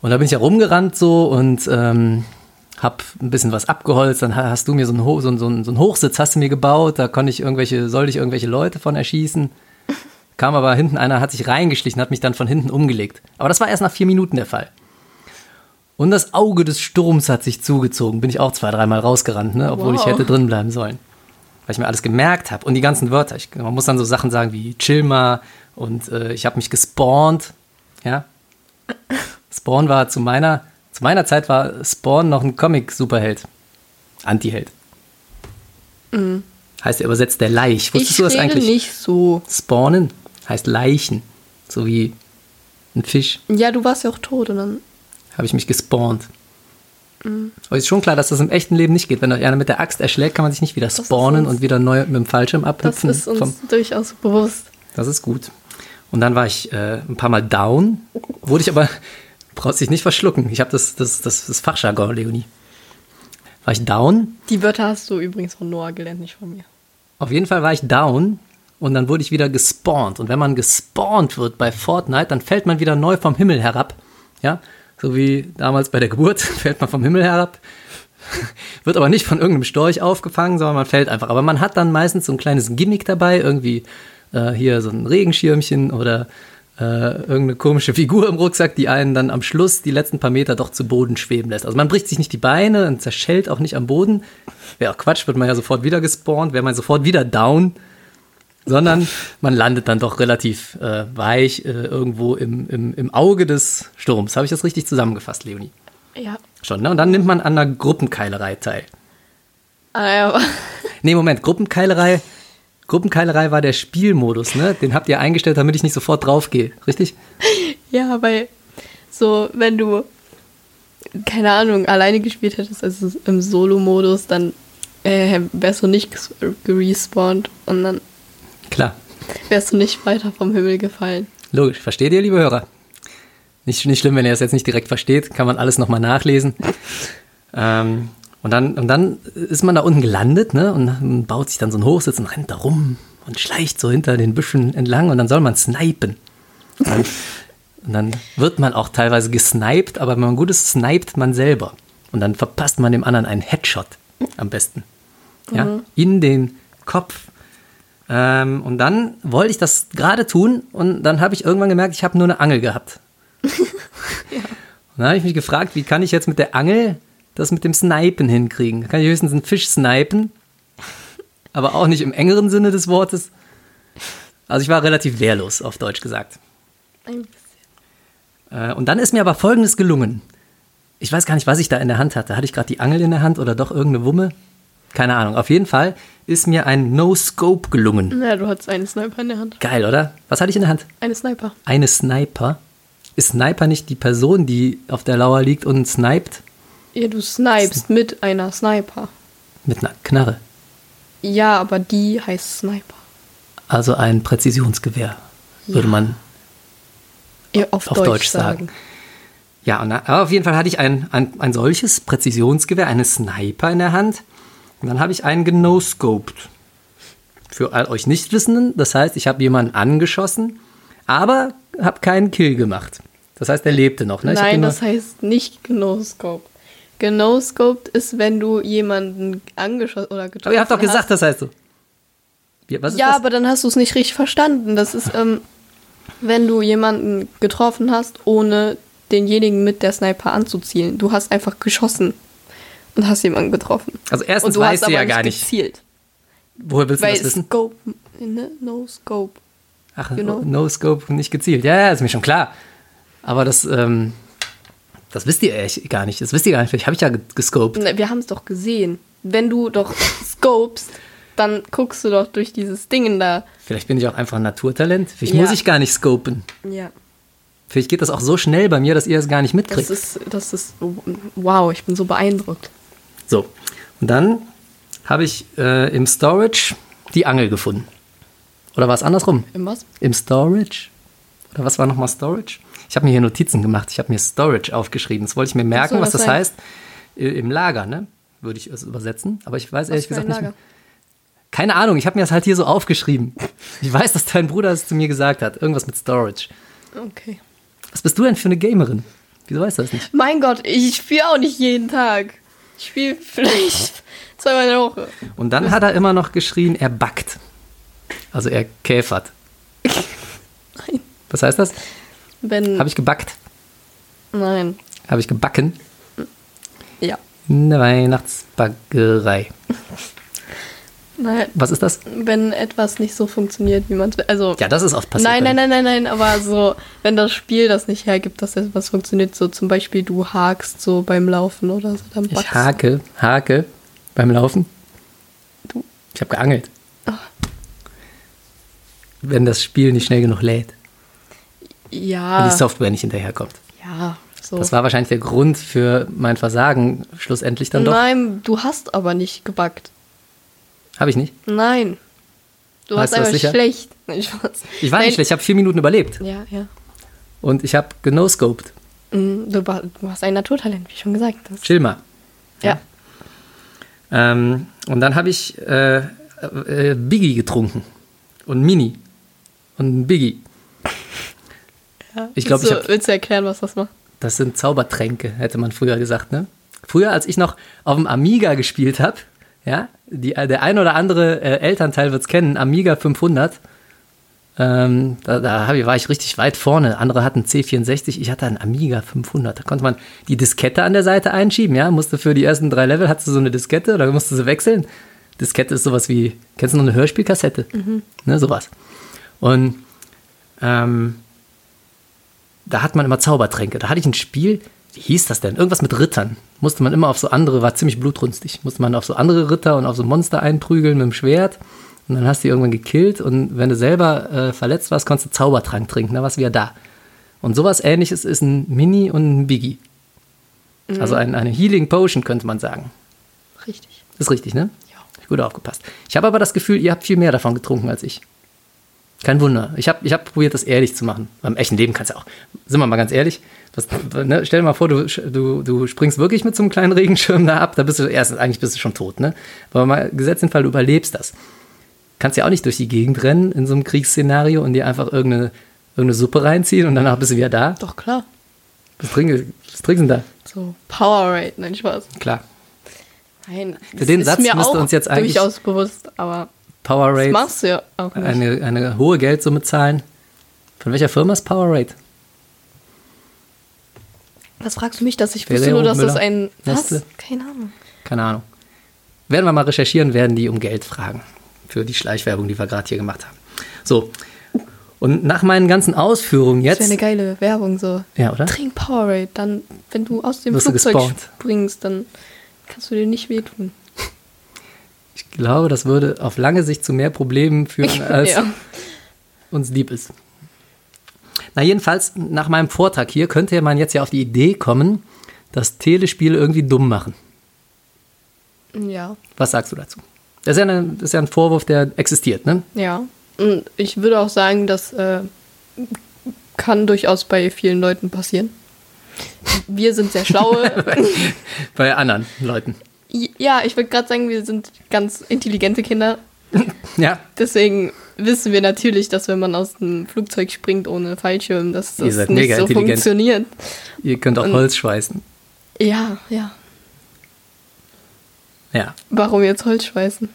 Und da bin ich ja rumgerannt so und ähm, hab ein bisschen was abgeholzt. Dann hast du mir so einen, Ho so, einen, so, einen, so einen Hochsitz hast du mir gebaut. Da konnte ich irgendwelche, sollte ich irgendwelche Leute von erschießen. Kam aber hinten einer, hat sich reingeschlichen, hat mich dann von hinten umgelegt. Aber das war erst nach vier Minuten der Fall. Und das Auge des Sturms hat sich zugezogen. Bin ich auch zwei, dreimal rausgerannt, ne? obwohl Wow. ich hätte drin bleiben sollen. Weil ich mir alles gemerkt habe. Und die ganzen Wörter. Ich, man muss dann so Sachen sagen wie chill mal und äh, ich habe mich gespawnt. Ja. Spawn war zu meiner, zu meiner Zeit war Spawn noch ein Comic-Superheld. Anti-Held. Heißt er übersetzt der Laich. Wusstest ich du das rede eigentlich? nicht so. Spawnen heißt Leichen. So wie ein Fisch. Ja, du warst ja auch tot und dann. Habe ich mich gespawnt. Aber ist schon klar, dass das im echten Leben nicht geht. Wenn euch einer mit der Axt erschlägt, kann man sich nicht wieder spawnen und wieder neu mit dem Fallschirm Das abhüpfen. ist uns durchaus bewusst. das ist gut. Und dann war ich äh, ein paar Mal down, wurde ich aber, [LAUGHS] brauchst dich nicht verschlucken. Ich habe das, das, das, das Fachjargon, Leonie. War ich down, Die Wörter hast du übrigens von Noah gelernt, nicht von mir. auf jeden Fall war ich down und dann wurde ich wieder gespawnt. Und wenn man gespawnt wird bei Fortnite, dann fällt man wieder neu vom Himmel herab. Ja, so wie damals bei der Geburt [LAUGHS] fällt man vom Himmel herab. [LAUGHS] Wird aber nicht von irgendeinem Storch aufgefangen, sondern man fällt einfach. Aber man hat dann meistens so ein kleines Gimmick dabei, irgendwie äh, hier so ein Regenschirmchen oder äh, irgendeine komische Figur im Rucksack, die einen dann am Schluss die letzten paar Meter doch zu Boden schweben lässt. Also man bricht sich nicht die Beine und zerschellt auch nicht am Boden. Wäre auch Quatsch, wird man ja sofort wieder gespawnt, wäre man sofort wieder down. Sondern man landet dann doch relativ äh, weich äh, irgendwo im, im, im Auge des Sturms. Habe ich das richtig zusammengefasst, Leonie? Ja. Schon, ne? Und dann nimmt man an einer Gruppenkeilerei teil. Ah, ja, [LAUGHS] Nee, Moment, Gruppenkeilerei. Gruppenkeilerei war der Spielmodus, ne? Den habt ihr eingestellt, damit ich nicht sofort draufgehe, richtig? ja, weil so, wenn du, keine Ahnung, alleine gespielt hättest, also im Solo-Modus, dann äh, wärst du nicht ges- gerespawnt und dann Klar, wärst du nicht weiter vom Himmel gefallen. logisch. Versteht ihr, liebe Hörer? Nicht, nicht schlimm, wenn ihr das jetzt nicht direkt versteht, kann man alles nochmal nachlesen. ähm, und, dann, und dann ist man da unten gelandet, ne? Und baut sich dann so ein Hochsitz und rennt da rum und schleicht so hinter den Büschen entlang und dann soll man snipen. Und dann, und dann wird man auch teilweise gesniped, aber wenn man gut ist, sniped man selber. Und dann verpasst man dem anderen einen Headshot am besten. Ja, in den Kopf. Ähm, und dann wollte ich das gerade tun und dann habe ich irgendwann gemerkt, ich habe nur eine Angel gehabt. [LAUGHS] Und dann habe ich mich gefragt, wie kann ich jetzt mit der Angel das mit dem Snipen hinkriegen? Kann ich höchstens einen Fisch snipen, aber auch nicht im engeren Sinne des Wortes. Also ich war relativ wehrlos, auf Deutsch gesagt. Ein bisschen. Äh, Und dann ist mir aber Folgendes gelungen. Ich weiß gar nicht, was ich da in der Hand hatte. Hatte ich gerade die Angel in der Hand oder doch irgendeine Wumme? Keine Ahnung. Auf jeden Fall ist mir ein No-Scope gelungen. Ja, du hattest einen Sniper in der Hand. Geil, oder? Was hatte ich in der Hand? Eine Sniper. Eine Sniper. Ist Sniper nicht die Person, die auf der Lauer liegt und sniped? Ja, du snipest mit einer Sniper. Mit einer Knarre. Ja, aber die heißt Sniper. Also ein Präzisionsgewehr, würde man Ja, auf, auf Deutsch, sagen. Ja, und, aber auf jeden Fall hatte ich ein, ein, ein solches Präzisionsgewehr, eine Sniper in der Hand. Und dann habe ich einen genoscoped. Für all euch Nichtwissenden, das heißt, ich habe jemanden angeschossen, aber habe keinen Kill gemacht. Das heißt, er lebte noch. Ne? Nein, das heißt nicht Genoscope. Genoscoped ist, wenn du jemanden angeschossen oder getroffen aber ihr habt doch hast. gesagt, das heißt so. Ja, das? aber dann hast du es nicht richtig verstanden. Das ist, ähm, wenn du jemanden getroffen hast, ohne denjenigen mit der Sniper anzuzielen. Du hast einfach geschossen und hast jemanden getroffen. Also Und erstens du weißt hast du ja gar nicht gezielt. Woher willst du Weil das wissen? Scope, ne? No Scope. Ach, you know. no scope, nicht gezielt. Ja, ja, ist mir schon klar. Aber das, ähm, das wisst ihr echt gar nicht. Das wisst ihr gar nicht. Vielleicht habe ich ja ge- gescoped. Ne, Wir haben es doch gesehen. Wenn du doch scopest, dann guckst du doch durch dieses Ding da. Vielleicht bin ich auch einfach ein Naturtalent. Vielleicht Ja. muss ich gar nicht scopen. Ja. Vielleicht geht das auch so schnell bei mir, dass ihr es gar nicht Das mitkriegt. ist, das ist, wow, ich bin so beeindruckt. So. Und dann habe ich äh, im Storage die Angel gefunden. Oder war es andersrum? Im was? Im Storage? Oder was war nochmal Storage? Ich habe mir hier Notizen gemacht. Ich habe mir Storage aufgeschrieben. Das wollte ich mir merken, soll was das sein? heißt. Äh, Im Lager, ne? Würde ich es übersetzen. Aber ich weiß ehrlich für ein gesagt nicht. Mehr. Keine Ahnung, ich habe mir das halt hier so aufgeschrieben. Ich weiß, dass dein Bruder es zu mir gesagt hat. Irgendwas mit Storage. Okay. Was bist du denn für eine Gamerin? Wieso weißt du das nicht? Mein Gott, ich spiele auch nicht jeden Tag. Ich spiele vielleicht zweimal in der Woche. Und dann hat er immer noch geschrien, er backt. Also er käfert. Nein. Was heißt das? Wenn. Habe ich gebackt? Nein. Habe ich gebacken? Ja. In der Weihnachtsbackerei. Nein. Was ist das? Wenn etwas nicht so funktioniert, wie man es will. Also. Ja, das ist oft passiert. Nein, nein, nein, nein, nein, aber so, wenn das Spiel das nicht hergibt, dass etwas funktioniert, so zum Beispiel du hakst so beim Laufen oder so, dann Ich hake, hake beim Laufen. Du. Ich habe geangelt. Ah. Wenn das Spiel nicht schnell genug lädt. Wenn Ja. die Software nicht hinterherkommt. Ja, so. Das war wahrscheinlich der Grund für mein Versagen schlussendlich dann doch. Nein, du hast aber nicht gebackt. Habe ich nicht. Nein. Du warst einfach sicher? schlecht. [LAUGHS] Nein. Ich war Nein. nicht schlecht, ich habe vier Minuten überlebt. Ja, ja. Und ich habe genoscoped. Mm, Du, hast ein Naturtalent, wie schon gesagt. Das, Chill mal. ja. Ähm, und dann habe ich äh, äh, Biggie getrunken. Und Mini. Und Biggie. ja. Ich glaub, willst, ich du, hab- willst du erklären, was das macht? Das sind Zaubertränke, hätte man früher gesagt, ne? Früher, als ich noch auf dem Amiga gespielt habe, ja, die, äh, der ein oder andere äh, Elternteil wird es kennen, Amiga 500, ähm, da, da ich, war ich richtig weit vorne. Andere hatten C64, ich hatte einen Amiga 500. Da konnte man die Diskette an der Seite einschieben, ja, musste für die ersten drei Level, hattest du so eine Diskette, da musste sie wechseln. Diskette ist sowas wie, kennst du noch eine Hörspielkassette? Ne, sowas. Und ähm, da hat man immer Zaubertränke. Da hatte ich ein Spiel, wie hieß das denn? Irgendwas mit Rittern. Musste man immer auf so andere, war ziemlich blutrünstig. Musste man auf so andere Ritter und auf so Monster einprügeln mit dem Schwert. Und dann hast du die irgendwann gekillt. Und wenn du selber äh, verletzt warst, konntest du Zaubertrank trinken. Da warst du wieder da. Und sowas ähnliches ist ein Mini und ein Biggie. Also ein, eine Healing Potion, könnte man sagen. Richtig. Ist richtig, ne? Ja. Gut aufgepasst. Ich habe aber das Gefühl, ihr habt viel mehr davon getrunken als ich. Kein Wunder. Ich habe ich hab probiert, das ehrlich zu machen. Beim echten Leben kannst du auch. Sind wir mal ganz ehrlich. Das, ne, stell dir mal vor, du, du, du springst wirklich mit so einem kleinen Regenschirm da ab. Da bist du erstens, eigentlich bist du schon tot, ne? Aber mal gesetzt den Fall, du überlebst das. Kannst ja auch nicht durch die Gegend rennen in so einem Kriegsszenario und dir einfach irgendeine, irgendeine Suppe reinziehen und danach bist du wieder da. Doch, klar. Was trinkst, was denn da? So, Powerade, nein, Spaß. Klar. Nein. Für den Satz müsste auch uns jetzt eigentlich- durchaus bewusst, aber das Powerade. machst du ja auch nicht. eine, eine hohe Geldsumme zahlen. Von welcher Firma ist Powerade? Was fragst du mich, dass ich Ferrero, nur, dass das ein. Was? Nestle? Keine Ahnung. Keine Ahnung. Werden wir mal recherchieren, werden die um Geld fragen. Für die Schleichwerbung, die wir gerade hier gemacht haben. So. Und nach meinen ganzen Ausführungen Das wäre jetzt. eine geile Werbung so. Ja, oder? Trink Powerade, dann, wenn du aus dem Wirst Flugzeug springst, dann kannst du dir nicht wehtun. Ich glaube, das würde auf lange Sicht zu mehr Problemen führen, [LAUGHS] als ja. uns lieb ist. Na, jedenfalls, nach meinem Vortrag hier könnte man jetzt ja auf die Idee kommen, dass Telespiele irgendwie dumm machen. Ja. Was sagst du dazu? Das ist ja, eine, das ist ja ein Vorwurf, der existiert, ne? Ja. Und ich würde auch sagen, das äh, kann durchaus bei vielen Leuten passieren. Wir sind sehr schlaue. [LAUGHS] Bei anderen Leuten. ja, ich würde gerade sagen, wir sind ganz intelligente Kinder. Ja, Deswegen wissen wir natürlich, dass wenn man aus dem Flugzeug springt ohne Fallschirm, dass das nicht so funktioniert. ihr könnt auch Und- Holz schweißen. Ja, ja. Ja, Warum jetzt Holz schweißen?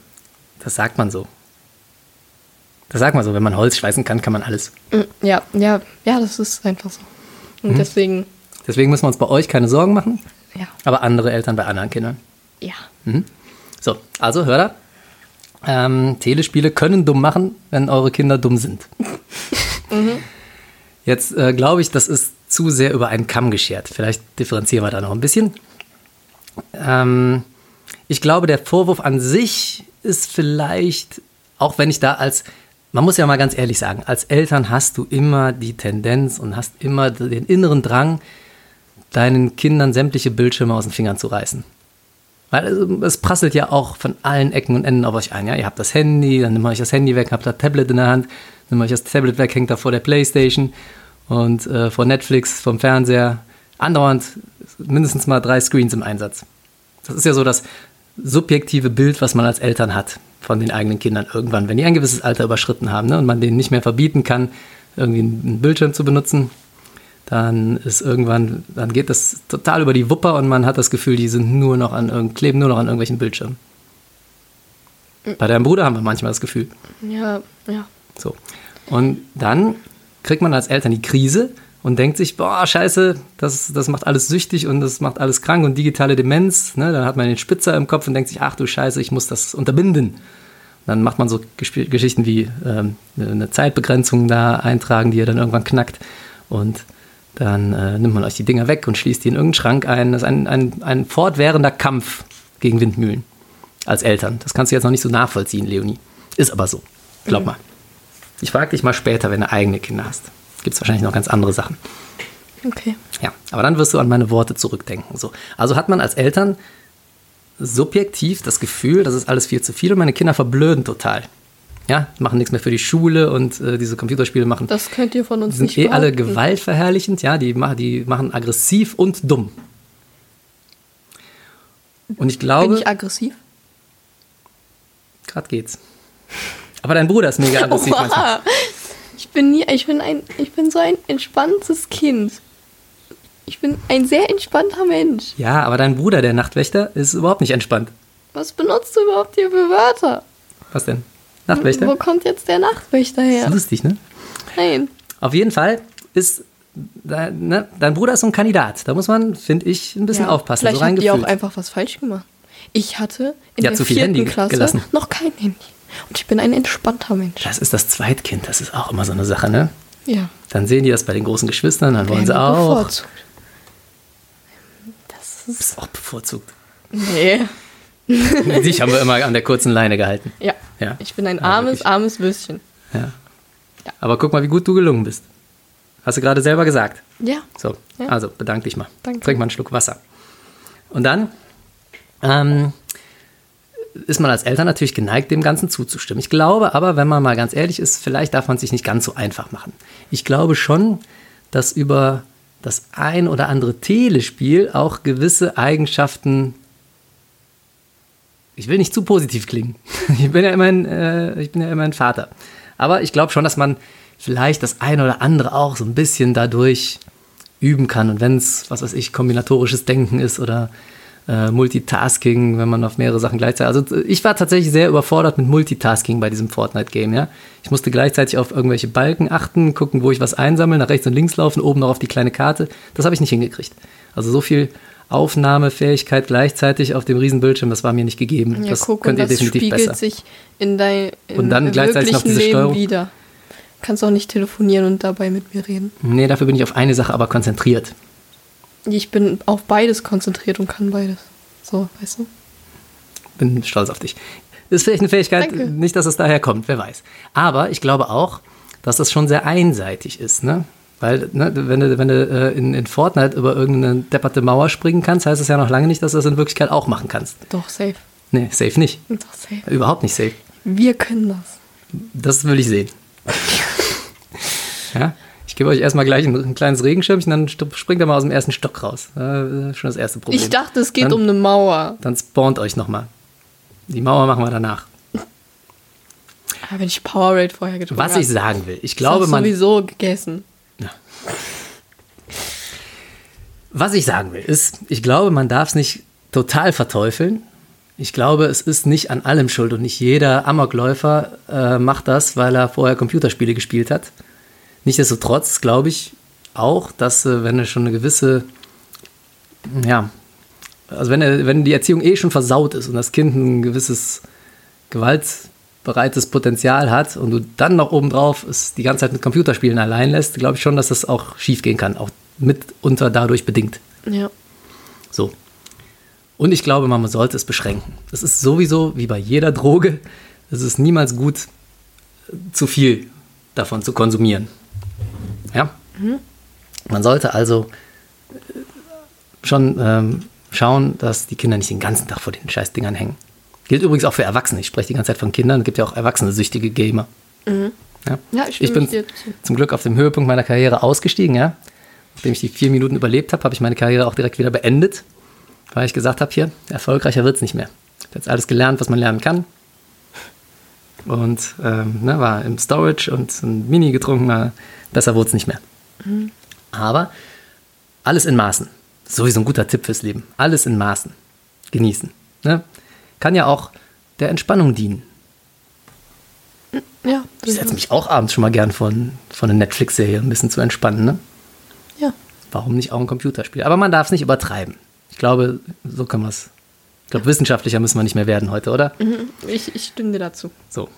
das sagt man so. Das sagt man so, wenn man Holz schweißen kann, kann man alles. Mm, Ja, ja, ja, das ist einfach so. Und Mhm. deswegen, Deswegen müssen wir uns bei euch keine Sorgen machen, ja, aber andere Eltern bei anderen Kindern. ja. So, also hör da. Ähm, Telespiele können dumm machen, wenn eure Kinder dumm sind. [LAUGHS] Jetzt äh, glaube ich, das ist zu sehr über einen Kamm geschert. Vielleicht differenzieren wir da noch ein bisschen. Ähm, ich glaube, der Vorwurf an sich ist vielleicht, auch wenn ich da als, man muss ja mal ganz ehrlich sagen, als Eltern hast du immer die Tendenz und hast immer den inneren Drang, deinen Kindern sämtliche Bildschirme aus den Fingern zu reißen. Weil es, es prasselt ja auch von allen Ecken und Enden auf euch ein. Ja? Ihr habt das Handy, dann nimmt euch das Handy weg, habt das Tablet in der Hand, nimmt euch das Tablet weg, hängt da vor der Playstation und äh, vor Netflix, vom Fernseher. Andauernd mindestens mal drei Screens im Einsatz. Das ist ja so das subjektive Bild, was man als Eltern hat von den eigenen Kindern irgendwann, wenn die ein gewisses Alter überschritten haben ne, und man denen nicht mehr verbieten kann, irgendwie einen Bildschirm zu benutzen, dann ist irgendwann, dann geht das total über die Wupper und man hat das Gefühl, die sind nur noch an kleben nur noch an irgendwelchen Bildschirmen. Bei deinem Bruder haben wir manchmal das Gefühl. Ja, ja. So. Und dann kriegt man als Eltern die Krise und denkt sich, boah, scheiße, das, das macht alles süchtig und das macht alles krank und digitale Demenz. Ne? Dann hat man den Spitzer im Kopf und denkt sich, ach du Scheiße, ich muss das unterbinden. Dann macht man so Gesp- Geschichten wie ähm, eine Zeitbegrenzung da eintragen, die ihr dann irgendwann knackt. Und dann äh, nimmt man euch die Dinger weg und schließt die in irgendeinen Schrank ein. Das ist ein, ein, ein fortwährender Kampf gegen Windmühlen als Eltern. Das kannst du jetzt noch nicht so nachvollziehen, Leonie. Ist aber so. Glaub mal. Ich frage dich mal später, wenn du eigene Kinder hast. Gibt es wahrscheinlich noch ganz andere Sachen. Okay. Ja, aber dann wirst du an meine Worte zurückdenken. So. Also hat man als Eltern subjektiv das Gefühl, das ist alles viel zu viel und meine Kinder verblöden total. Ja, machen nichts mehr für die Schule und äh, diese Computerspiele machen, Das könnt ihr von uns sind nicht eh alle gewaltverherrlichend, ja, die, machen- die machen aggressiv und dumm. Und ich Bin glaube, ich aggressiv? gerade geht's. Aber dein Bruder ist mega aggressiv. [LAUGHS] Oha. Ich bin nie, ich bin ein, ich bin so ein entspanntes Kind. Ich bin ein sehr entspannter Mensch. Ja, aber dein Bruder, der Nachtwächter, ist überhaupt nicht entspannt. Was benutzt du überhaupt hier für Wörter? Was denn? Nachtwächter? Wo kommt jetzt der Nachtwächter Das her? ist lustig, ne? Nein. Auf jeden Fall ist dein, ne, dein Bruder ist so ein Kandidat. Da muss man, finde ich, ein bisschen Ja, aufpassen. Vielleicht so habt ihr auch einfach was falsch gemacht. Ich hatte in Ja, der zu viel vierten Handy Klasse gelassen. noch kein Handy. Und ich bin ein entspannter Mensch. Das ist das Zweitkind, das ist auch immer so eine Sache, ne? Ja. Dann sehen die das bei den großen Geschwistern, dann wollen sie auch. bevorzugt. Das ist. Ist auch bevorzugt. Nee. [LAUGHS] Dich haben wir immer an der kurzen Leine gehalten. Ja. Ja. Ich bin ein Ja, armes, wirklich. armes Würstchen. Ja. Aber guck mal, wie gut du gelungen bist. Hast du gerade selber gesagt. Ja. So, Ja. also bedank dich mal. Danke. Trink mal einen Schluck Wasser. Und dann ähm, ist man als Eltern natürlich geneigt, dem Ganzen zuzustimmen. Ich glaube aber, wenn man mal ganz ehrlich ist, vielleicht darf man es sich nicht ganz so einfach machen. Ich glaube schon, dass über das ein oder andere Telespiel auch gewisse Eigenschaften ich will nicht zu positiv klingen. [LAUGHS] Ich bin ja immerhin, äh, ich bin ja immerhin Vater. Aber ich glaube schon, dass man vielleicht das eine oder andere auch so ein bisschen dadurch üben kann. Und wenn es, was weiß ich, kombinatorisches Denken ist oder äh, Multitasking, wenn man auf mehrere Sachen gleichzeitig. Also ich war tatsächlich sehr überfordert mit Multitasking bei diesem Fortnite-Game, ja. Ich musste gleichzeitig auf irgendwelche Balken achten, gucken, wo ich was einsammle, nach rechts und links laufen, oben noch auf die kleine Karte. Das habe ich nicht hingekriegt. Also so viel Aufnahmefähigkeit gleichzeitig auf dem Riesenbildschirm, das war mir nicht gegeben. Ja, das guck, könnt und ihr das definitiv spiegelt besser. sich in dein in Und dann im gleichzeitig noch diese Leben Steuerung. wieder. Kannst auch nicht telefonieren und dabei mit mir reden. Nee, dafür bin ich auf eine Sache aber konzentriert. Ich bin auf beides konzentriert und kann beides. So, weißt du? Bin stolz auf dich. Ist vielleicht eine Fähigkeit, Danke. nicht, dass es daher kommt, wer weiß. Aber ich glaube auch, dass das schon sehr einseitig ist, ne? Weil, ne, wenn du, wenn du äh, in, in Fortnite über irgendeine depperte Mauer springen kannst, heißt das ja noch lange nicht, dass du das in Wirklichkeit auch machen kannst. Doch, safe. Nee, safe nicht. Doch, safe. Überhaupt nicht safe. Wir können das. Das will ich sehen. [LAUGHS] ja? Ich gebe euch erstmal gleich ein, ein kleines Regenschirmchen, dann springt er mal aus dem ersten Stock raus. Äh, schon das erste Problem. Ich dachte, es geht Dann- um eine Mauer. Dann spawnt euch nochmal. Die Mauer machen wir danach. [LAUGHS] Aber wenn ich Powerade vorher getrunken Was ich sagen will, ich ist glaube, man, sowieso gegessen. Was ich sagen will, ist, ich glaube, man darf es nicht total verteufeln. Ich glaube, es ist nicht an allem schuld und nicht jeder Amokläufer äh, macht das, weil er vorher Computerspiele gespielt hat. Nichtsdestotrotz glaube ich auch, dass äh, wenn er schon eine gewisse, ja, also wenn, er, wenn die Erziehung eh schon versaut ist und das Kind ein gewisses gewaltbereites Potenzial hat und du dann noch obendrauf es die ganze Zeit mit Computerspielen allein lässt, glaube ich schon, dass das auch schief gehen kann, auch mitunter dadurch bedingt. Ja. So. Und ich glaube, man sollte es beschränken. Es ist sowieso wie bei jeder Droge, es ist niemals gut, zu viel davon zu konsumieren. Ja? Man sollte also äh, schon ähm, schauen, dass die Kinder nicht den ganzen Tag vor den Scheißdingern hängen. Gilt übrigens auch für Erwachsene. Ich spreche die ganze Zeit von Kindern. Es gibt ja auch erwachsene süchtige Gamer. Ja? Ja, ich ich bin zum Glück auf dem Höhepunkt meiner Karriere ausgestiegen. Ja? Nachdem ich die vier Minuten überlebt habe, habe ich meine Karriere auch direkt wieder beendet, weil ich gesagt habe, hier, erfolgreicher wird es nicht mehr. Ich habe jetzt alles gelernt, was man lernen kann. Und ähm, ne, war im Storage und ein Mini getrunken, na, besser wurde es nicht mehr. Aber alles in Maßen. Sowieso ein guter Tipp fürs Leben. Alles in Maßen. Genießen. Ne? Kann ja auch der Entspannung dienen. Ja, Ich setze mich auch abends schon mal gern von, von einer Netflix-Serie ein bisschen zu entspannen. Ne? Ja. Warum nicht auch ein Computerspiel? Aber man darf es nicht übertreiben. Ich glaube, so können wir es. Ich glaube, wissenschaftlicher müssen wir nicht mehr werden heute, oder? Ich, ich stimme dir dazu. So.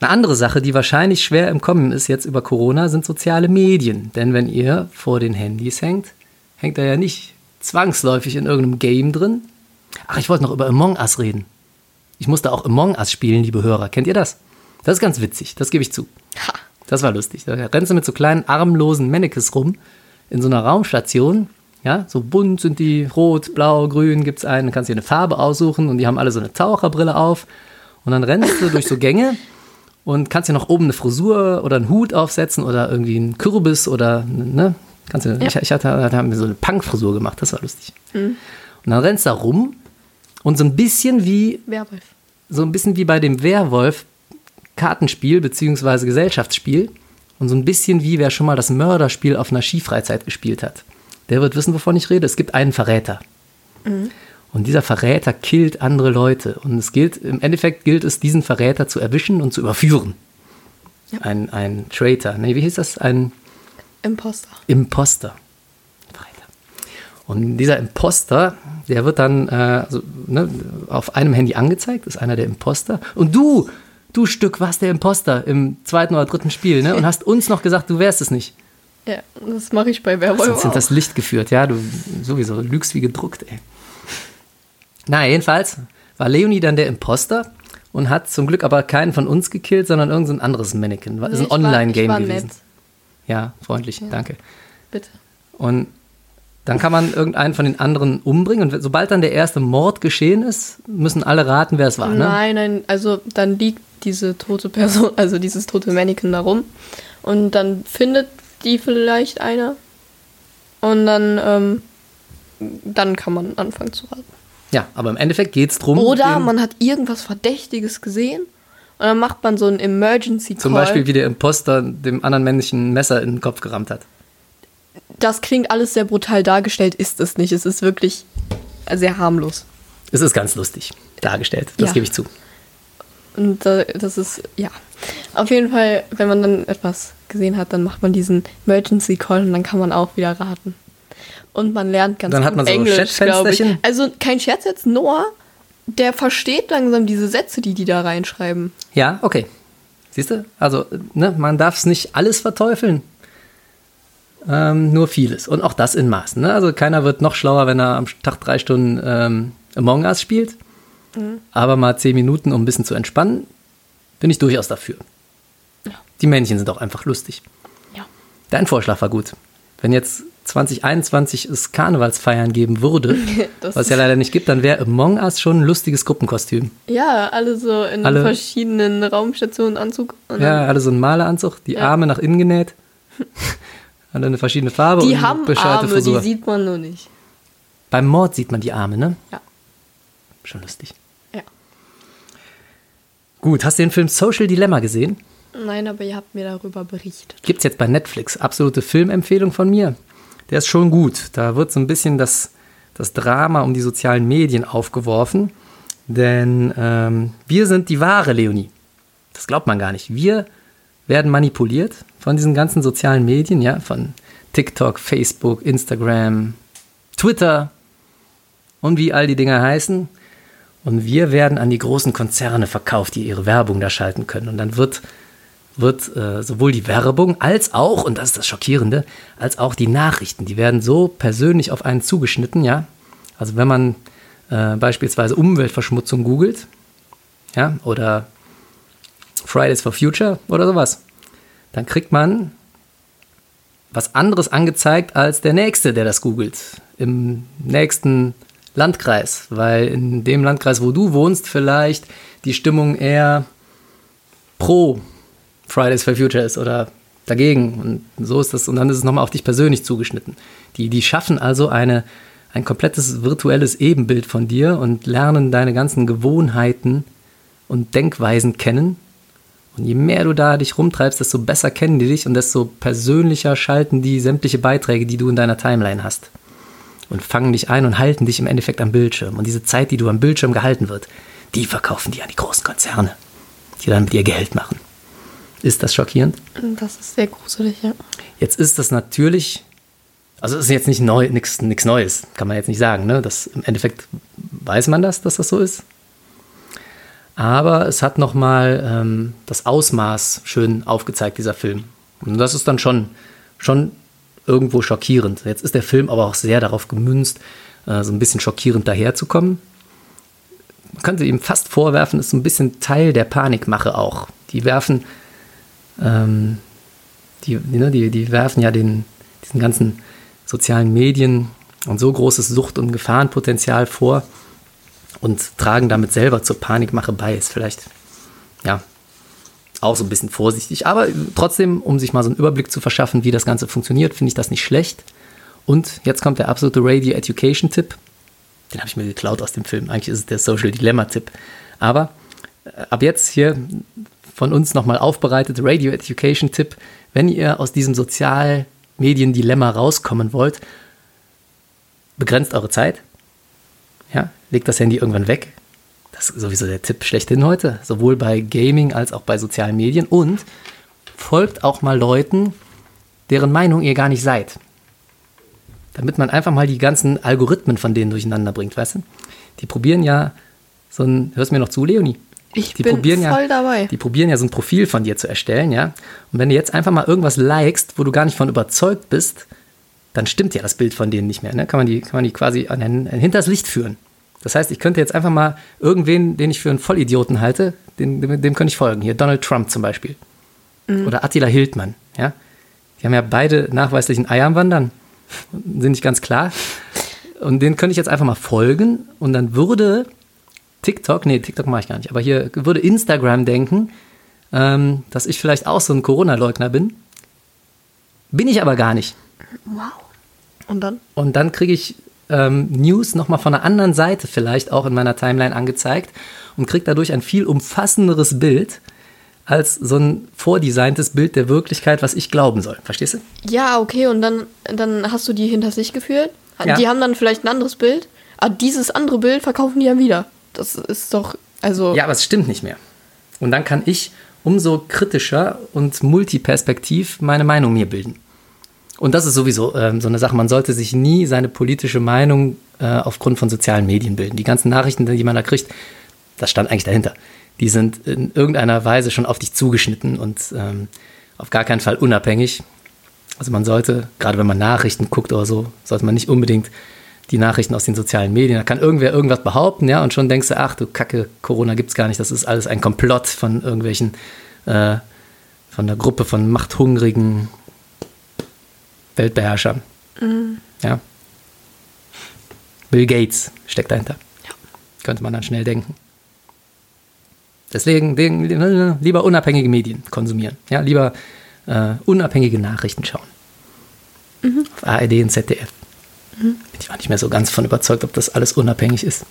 Eine andere Sache, die wahrscheinlich schwer im Kommen ist jetzt über Corona, sind soziale Medien. Denn wenn ihr vor den Handys hängt, hängt er ja nicht zwangsläufig in irgendeinem Game drin. Ach, ich wollte noch über Among Us reden. Ich musste auch Among Us spielen, liebe Hörer. Kennt ihr das? Das ist ganz witzig, das gebe ich zu. Ha. Das war lustig. Da rennst du mit so kleinen armlosen Mannequins rum in so einer Raumstation. Ja, so bunt sind die, rot, blau, grün gibt es einen. Dann kannst du dir eine Farbe aussuchen und die haben alle so eine Taucherbrille auf. Und dann rennst du durch so Gänge und kannst dir noch oben eine Frisur oder einen Hut aufsetzen oder irgendwie einen Kürbis oder, ne? Kannst du, ich, ich hatte, hatte mir so eine Punk-Frisur gemacht, das war lustig. Und dann rennst du da rum und so ein bisschen wie Werwolf. so ein bisschen wie bei dem Werwolf Kartenspiel bzw. Gesellschaftsspiel und so ein bisschen wie wer schon mal das Mörderspiel auf einer Skifreizeit gespielt hat. Der wird wissen, wovon ich rede. Es gibt einen Verräter. Und dieser Verräter killt andere Leute. Und es gilt, im Endeffekt gilt es, diesen Verräter zu erwischen und zu überführen. Ein, ein Traitor. Nee, wie hieß das? Ein Imposter. Imposter. Und dieser Imposter, der wird dann äh, also, ne, auf einem Handy angezeigt, ist einer der Imposter. Und du, du Stück, warst der Imposter im zweiten oder dritten Spiel, ne? Und [LAUGHS] hast uns noch gesagt, du wärst es nicht. Ja, das mache ich bei Werwolf uns auch. das Licht geführt, ja, du sowieso lügst wie gedruckt, ey. Na, jedenfalls war Leonie dann der Imposter und hat zum Glück aber keinen von uns gekillt, sondern irgendein anderes Mannequin. War- Ist Nee, ein ich war- Online-Game gewesen. nett. Ja, freundlich, danke. Bitte. Und dann kann man irgendeinen von den anderen umbringen. Und sobald dann der erste Mord geschehen ist, müssen alle raten, wer es war. Ne? Nein, nein, also dann liegt diese tote Person, [LAUGHS] also dieses tote Mannequin da rum. Und dann findet die vielleicht einer. Und dann, ähm, dann kann man anfangen zu raten. Ja, aber im Endeffekt geht es darum. Oder man hat irgendwas Verdächtiges gesehen. Und dann macht man so einen Emergency Call. Zum Beispiel, wie der Imposter dem anderen Männchen ein Messer in den Kopf gerammt hat. Das klingt alles sehr brutal dargestellt, ist es nicht. Es ist wirklich sehr harmlos. Es ist ganz lustig dargestellt, das Ja. gebe ich zu. Und das ist, ja. Auf jeden Fall, wenn man dann etwas gesehen hat, dann macht man diesen Emergency Call und dann kann man auch wieder raten. Und man lernt ganz Dann hat gut man so Englisch, glaube ich. Also kein Scherz jetzt, Noah, der versteht langsam diese Sätze, die die da reinschreiben. Ja, okay. Siehst du? Also, ne, man darf es nicht alles verteufeln. Ähm, nur vieles. Und auch das in Maßen. Ne? Also keiner wird noch schlauer, wenn er am Tag drei Stunden ähm, Among Us spielt. Aber mal zehn Minuten, um ein bisschen zu entspannen, bin ich durchaus dafür. Die Männchen sind auch einfach lustig. Ja. Dein Vorschlag war gut. Wenn jetzt 2021 es Karnevalsfeiern geben würde, [LAUGHS] was es ja leider nicht gibt, dann wäre Among Us schon ein lustiges Gruppenkostüm. Ja, alle so in Alle- verschiedenen Raumstationen Anzug. Ja, alle so einen Maleranzug, die Ja. Arme nach innen genäht. [LAUGHS] alle eine verschiedene Farbe die und haben Arme, Frisur. die sieht man nur nicht. Beim Mord sieht man die Arme, ne? Ja. Schon lustig. Ja. Gut, hast du den Film Social Dilemma gesehen? Nein, aber ihr habt mir darüber berichtet. Gibt's jetzt bei Netflix. Absolute Filmempfehlung von mir. Der ist schon gut. Da wird so ein bisschen das, das Drama um die sozialen Medien aufgeworfen. Denn ähm, wir sind die wahre Leonie. Das glaubt man gar nicht. Wir werden manipuliert von diesen ganzen sozialen Medien, ja, von TikTok, Facebook, Instagram, Twitter und wie all die Dinger heißen. Und wir werden an die großen Konzerne verkauft, die ihre Werbung da schalten können. Und dann wird, wird äh, sowohl die Werbung als auch, und das ist das Schockierende, als auch die Nachrichten, die werden so persönlich auf einen zugeschnitten, ja. Also wenn man äh, beispielsweise Umweltverschmutzung googelt, ja, oder Fridays for Future oder sowas, dann kriegt man was anderes angezeigt als der Nächste, der das googelt. Im nächsten Landkreis, weil in dem Landkreis, wo du wohnst, vielleicht die Stimmung eher pro Fridays for Future ist oder dagegen. Und so ist das. Und dann ist es nochmal auf dich persönlich zugeschnitten. Die, die schaffen also eine, ein komplettes virtuelles Ebenbild von dir und lernen deine ganzen Gewohnheiten und Denkweisen kennen Und je mehr du da dich rumtreibst, desto besser kennen die dich und desto persönlicher schalten die sämtliche Beiträge, die du in deiner Timeline hast. Und fangen dich ein und halten dich im Endeffekt am Bildschirm. Und diese Zeit, die du am Bildschirm gehalten wird, die verkaufen die an die großen Konzerne, die dann mit ihr Geld machen. Ist das schockierend? Das ist sehr gruselig, ja. Jetzt ist das natürlich, also es ist jetzt nicht neu, nichts Neues, kann man jetzt nicht sagen. Ne? Das, Im Endeffekt weiß man das, dass das so ist. Aber es hat nochmal ähm, das Ausmaß schön aufgezeigt, dieser Film. Und das ist dann schon, schon irgendwo schockierend. Jetzt ist der Film aber auch sehr darauf gemünzt, äh, so ein bisschen schockierend daherzukommen. Man könnte ihm fast vorwerfen, ist so ein bisschen Teil der Panikmache auch. Die werfen, ähm, die, ne, die, die werfen ja den, diesen ganzen sozialen Medien ein so großes Sucht- und Gefahrenpotenzial vor und tragen damit selber zur Panikmache bei. Ist vielleicht, ja, auch so ein bisschen vorsichtig. Aber trotzdem, um sich mal so einen Überblick zu verschaffen, wie das Ganze funktioniert, finde ich das nicht schlecht. Und jetzt kommt der absolute Radio Education Tipp. Den habe ich mir geklaut aus dem Film. Eigentlich ist es der Social Dilemma Tipp. Aber äh, ab jetzt hier von uns nochmal aufbereitet Radio Education Tipp. Wenn ihr aus diesem Sozialmedien-Dilemma rauskommen wollt, begrenzt eure Zeit. Ja, legt das Handy irgendwann weg. Das ist sowieso der Tipp schlechthin heute, sowohl bei Gaming als auch bei sozialen Medien. Und folgt auch mal Leuten, deren Meinung ihr gar nicht seid. Damit man einfach mal die ganzen Algorithmen von denen durcheinander bringt, weißt du? Die probieren ja so ein, hörst du mir noch zu, Leonie? Ich Die bin probieren voll ja, dabei. Die probieren ja so ein Profil von dir zu erstellen, ja. Und wenn du jetzt einfach mal irgendwas likest, wo du gar nicht von überzeugt bist, dann stimmt ja das Bild von denen nicht mehr. Ne? Kann, man die, kann man die quasi an ein, ein hinters Licht führen. Das heißt, ich könnte jetzt einfach mal irgendwen, den ich für einen Vollidioten halte, dem, dem, dem könnte ich folgen. Hier Donald Trump zum Beispiel. Oder Attila Hildmann. Ja? Die haben ja beide nachweislich ein Ei am Wandern. [LAUGHS] Sind nicht ganz klar. Und den könnte ich jetzt einfach mal folgen und dann würde TikTok, nee, TikTok mache ich gar nicht, aber hier würde Instagram denken, ähm, dass ich vielleicht auch so ein Corona-Leugner bin. Bin ich aber gar nicht. Wow. Und dann? Und dann kriege ich ähm, News nochmal von einer anderen Seite vielleicht auch in meiner Timeline angezeigt und kriege dadurch ein viel umfassenderes Bild als so ein vordesigntes Bild der Wirklichkeit, was ich glauben soll. Verstehst du? Ja, okay, und dann, dann hast du die hinter sich geführt. Ja. Die haben dann vielleicht ein anderes Bild, aber dieses andere Bild verkaufen die ja wieder. Das ist doch, also. Ja, aber es stimmt nicht mehr. Und dann kann ich umso kritischer und multiperspektiv meine Meinung mir bilden. Und das ist sowieso ähm, so eine Sache. Man sollte sich nie seine politische Meinung äh, aufgrund von sozialen Medien bilden. Die ganzen Nachrichten, die man da kriegt, das stand eigentlich dahinter. Die sind in irgendeiner Weise schon auf dich zugeschnitten und ähm, auf gar keinen Fall unabhängig. Also man sollte, gerade wenn man Nachrichten guckt oder so, sollte man nicht unbedingt die Nachrichten aus den sozialen Medien. Da kann irgendwer irgendwas behaupten, ja, und schon denkst du, ach du Kacke, Corona gibt's gar nicht, das ist alles ein Komplott von irgendwelchen, äh, von der Gruppe von machthungrigen Weltbeherrschern. Ja. Bill Gates steckt dahinter. Könnte man dann schnell denken. Deswegen lieber unabhängige Medien konsumieren. Ja, lieber äh, unabhängige Nachrichten schauen. Auf ARD und ZDF. Bin ich auch nicht mehr so ganz von überzeugt, ob das alles unabhängig ist.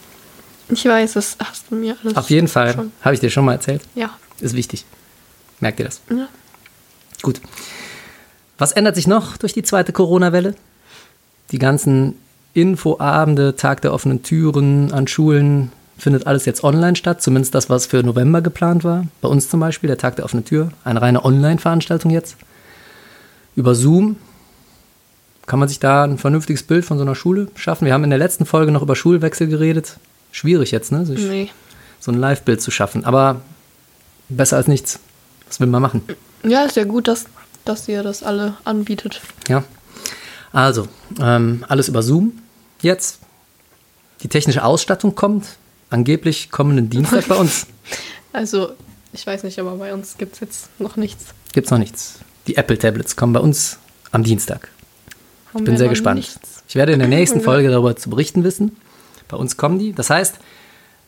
Ich weiß, das hast du mir alles. Auf jeden Fall, habe ich dir schon mal erzählt. Ja. Ist wichtig. Merkt ihr das? ja. Gut. Was ändert sich noch durch die zweite Corona-Welle? Die ganzen Infoabende, Tag der offenen Türen an Schulen, findet alles jetzt online statt, zumindest das, was für November geplant war. Bei uns zum Beispiel, der Tag der offenen Tür, eine reine Online-Veranstaltung jetzt. Über Zoom kann man sich da ein vernünftiges Bild von so einer Schule schaffen. Wir haben in der letzten Folge noch über Schulwechsel geredet. Schwierig jetzt, ne? Sich Nee. so ein Live-Bild zu schaffen. Aber besser als nichts. Was will man machen? Ja, ist ja gut, dass, dass ihr das alle anbietet. Ja. Also, ähm, alles über Zoom jetzt. Die technische Ausstattung kommt angeblich kommenden Dienstag bei uns. [LAUGHS] Also, ich weiß nicht, aber bei uns gibt es jetzt noch nichts. Gibt's noch nichts. Die Apple-Tablets kommen bei uns am Dienstag. Haben Bin wir sehr gespannt. Nichts. Ich werde in der nächsten [LAUGHS] Folge darüber zu berichten wissen. Bei uns kommen die. Das heißt,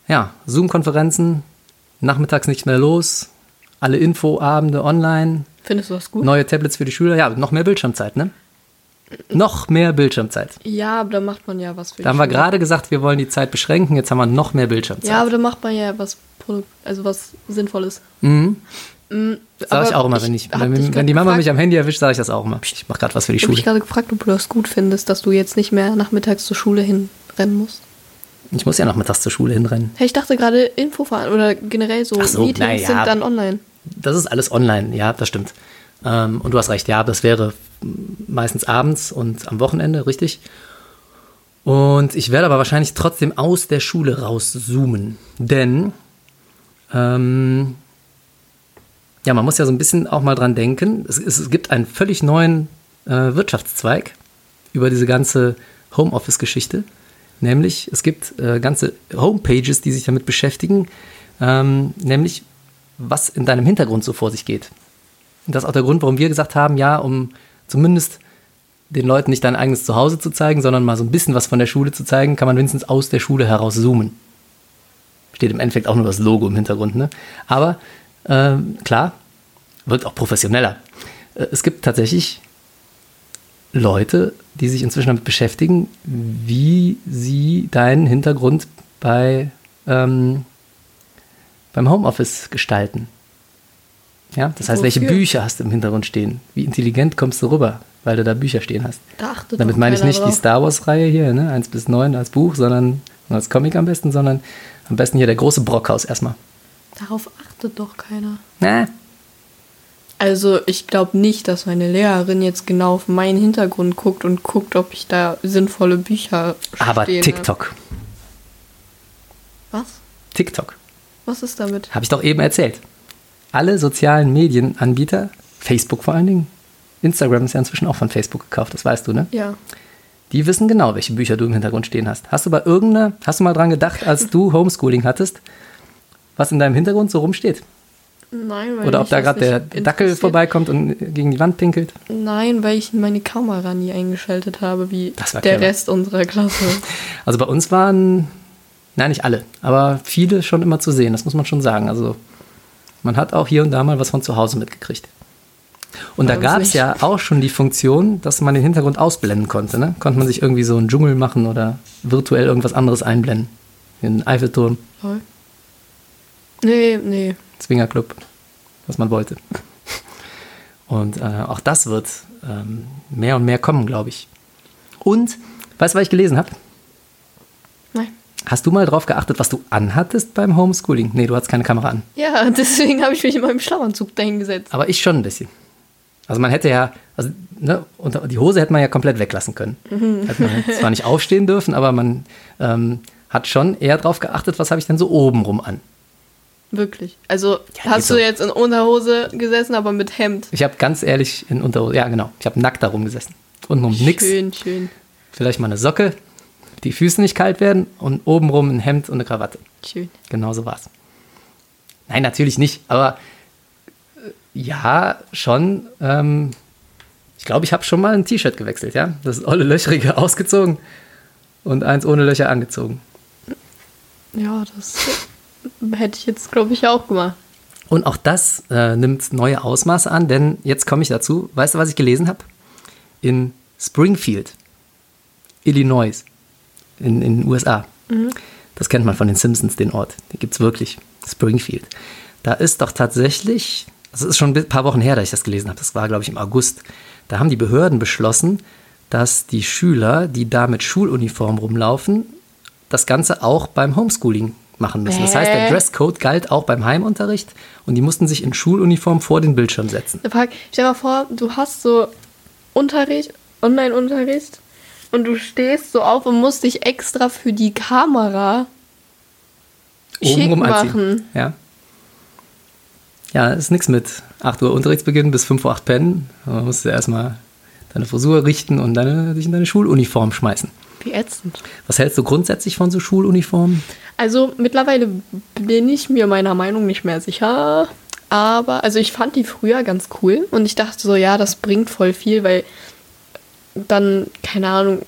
ja, Zoom-Konferenzen, nachmittags nicht mehr los, alle Infoabende online, Findest du das gut? neue Tablets für die Schüler. Ja, noch mehr Bildschirmzeit, ne? Noch mehr Bildschirmzeit. Ja, aber da macht man ja was für Da haben wir Schule. gerade gesagt, wir wollen die Zeit beschränken. Jetzt haben wir noch mehr Bildschirmzeit. Ja, aber da macht man ja was, also was Sinnvolles. Mhm. Sag ich auch immer, ich wenn ich, hab wenn, wenn die Mama gefragt- mich am Handy erwischt, sage ich das auch immer. Ich mache gerade was für die Ich habe Schule. gerade gefragt, ob du das gut findest, dass du jetzt nicht mehr nachmittags zur Schule hinrennen musst. Ich muss ja noch mittags zur Schule hinrennen. Hey, ich dachte gerade Infofahren oder generell so, Ach so, Meetings ja. sind dann online. Das ist alles online, ja, das stimmt. Ähm, und du hast recht, ja, das wäre meistens abends und am Wochenende, richtig. Und ich werde aber wahrscheinlich trotzdem aus der Schule rauszoomen. Denn, ähm, ja, man muss ja so ein bisschen auch mal dran denken. Es, es gibt einen völlig neuen äh, Wirtschaftszweig über diese ganze Homeoffice-Geschichte. Nämlich, es gibt äh, ganze Homepages, die sich damit beschäftigen, ähm, nämlich was in deinem Hintergrund so vor sich geht. Und das ist auch der Grund, warum wir gesagt haben, ja, um zumindest den Leuten nicht dein eigenes Zuhause zu zeigen, sondern mal so ein bisschen was von der Schule zu zeigen, kann man wenigstens aus der Schule heraus zoomen. Steht im Endeffekt auch nur das Logo im Hintergrund, ne? Aber ähm, klar, wirkt auch professioneller. Äh, es gibt tatsächlich Leute, die sich inzwischen damit beschäftigen, wie sie deinen Hintergrund bei, ähm, beim Homeoffice gestalten. Ja, das heißt, welche Wofür? Bücher hast du im Hintergrund stehen? Wie intelligent kommst du rüber, weil du da Bücher stehen hast? Da Damit meine ich nicht die drauf. Star Wars-Reihe hier, ne? 1 bis 9 als Buch, sondern als Comic am besten, sondern am besten hier der große Brockhaus erstmal. Darauf achtet doch keiner. Na, Also ich glaube nicht, dass meine Lehrerin jetzt genau auf meinen Hintergrund guckt und guckt, ob ich da sinnvolle Bücher aber TikTok. Hab. Was? TikTok. Was ist damit? Habe ich doch eben erzählt. Alle sozialen Medienanbieter, Facebook vor allen Dingen, Instagram ist ja inzwischen auch von Facebook gekauft, das weißt du, ne? Ja. Die wissen genau, welche Bücher du im Hintergrund stehen hast. Hast du bei irgendeiner, hast du mal dran gedacht, als du [LAUGHS] Homeschooling hattest, was in deinem Hintergrund so rumsteht? Nein, weil Oder ob da gerade der Dackel vorbeikommt und gegen die Wand pinkelt? Nein, weil ich meine Kamera nie eingeschaltet habe, wie der clever. Rest unserer Klasse. [LAUGHS] Also bei uns waren, nein, nicht alle, aber viele schon immer zu sehen, das muss man schon sagen. Also man hat auch hier und da mal was von zu Hause mitgekriegt. Und da gab es ja auch schon die Funktion, dass man den Hintergrund ausblenden konnte. Ne? Konnte man sich irgendwie so einen Dschungel machen oder virtuell irgendwas anderes einblenden. Den Eiffelturm, Toll. Nee, nee. Zwingerclub, was man wollte. Und äh, auch das wird ähm, mehr und mehr kommen, glaube ich. Und, weißt du, was ich gelesen habe? Hast du mal drauf geachtet, was du anhattest beim Homeschooling? Nee, du hattest keine Kamera an. Ja, [LAUGHS] deswegen habe ich mich in meinem Schlafanzug dahingesetzt. Aber ich schon ein bisschen. Also man hätte ja, also ne, die Hose hätte man ja komplett weglassen können. Hätte man zwar nicht aufstehen dürfen, aber man ähm, hat schon eher drauf geachtet, was habe ich denn so obenrum an. Wirklich. Also Ja, hast du so. jetzt in Unterhose gesessen, aber mit Hemd. Ich habe ganz ehrlich in Unterhose, ja genau, ich habe nackt da rumgesessen. Untenrum nix, Schön, schön, vielleicht mal eine Socke, die Füße nicht kalt werden und obenrum ein Hemd und eine Krawatte. schön. Genau so war's. Nein, natürlich nicht, aber äh, ja, schon. Ähm, ich glaube, ich habe schon mal ein T-Shirt gewechselt, ja. Das olle Löchrige [LAUGHS] ausgezogen und eins ohne Löcher angezogen. Ja, das [LAUGHS] hätte ich jetzt, glaube ich, auch gemacht. Und auch das äh, nimmt neue Ausmaße an, denn jetzt komme ich dazu. Weißt du, was ich gelesen habe? In Springfield, Illinois, in, in den USA. Das kennt man von den Simpsons, den Ort. Den gibt es wirklich. Springfield. Da ist doch tatsächlich, das ist schon ein paar Wochen her, da ich das gelesen habe, das war, glaube ich, im August. Da haben die Behörden beschlossen, dass die Schüler, die da mit Schuluniform rumlaufen, das Ganze auch beim Homeschooling machen müssen. Das heißt, der? Dresscode galt auch beim Heimunterricht und die mussten sich in Schuluniform vor den Bildschirm setzen. Stell mal vor, du hast so Unterricht, Online-Unterricht und du stehst so auf und musst dich extra für die Kamera schick machen. Ja. Ja, ist nichts mit 8 Uhr Unterrichtsbeginn bis 5 Uhr 8 pennen. Man musst du erstmal deine Frisur richten und deine, dich in deine Schuluniform schmeißen. Wie ätzend. Was hältst du grundsätzlich von so Schuluniformen? Also mittlerweile bin ich mir meiner Meinung nicht mehr sicher. Aber, also ich fand die früher ganz cool und ich dachte so, ja, das bringt voll viel, weil dann, keine Ahnung,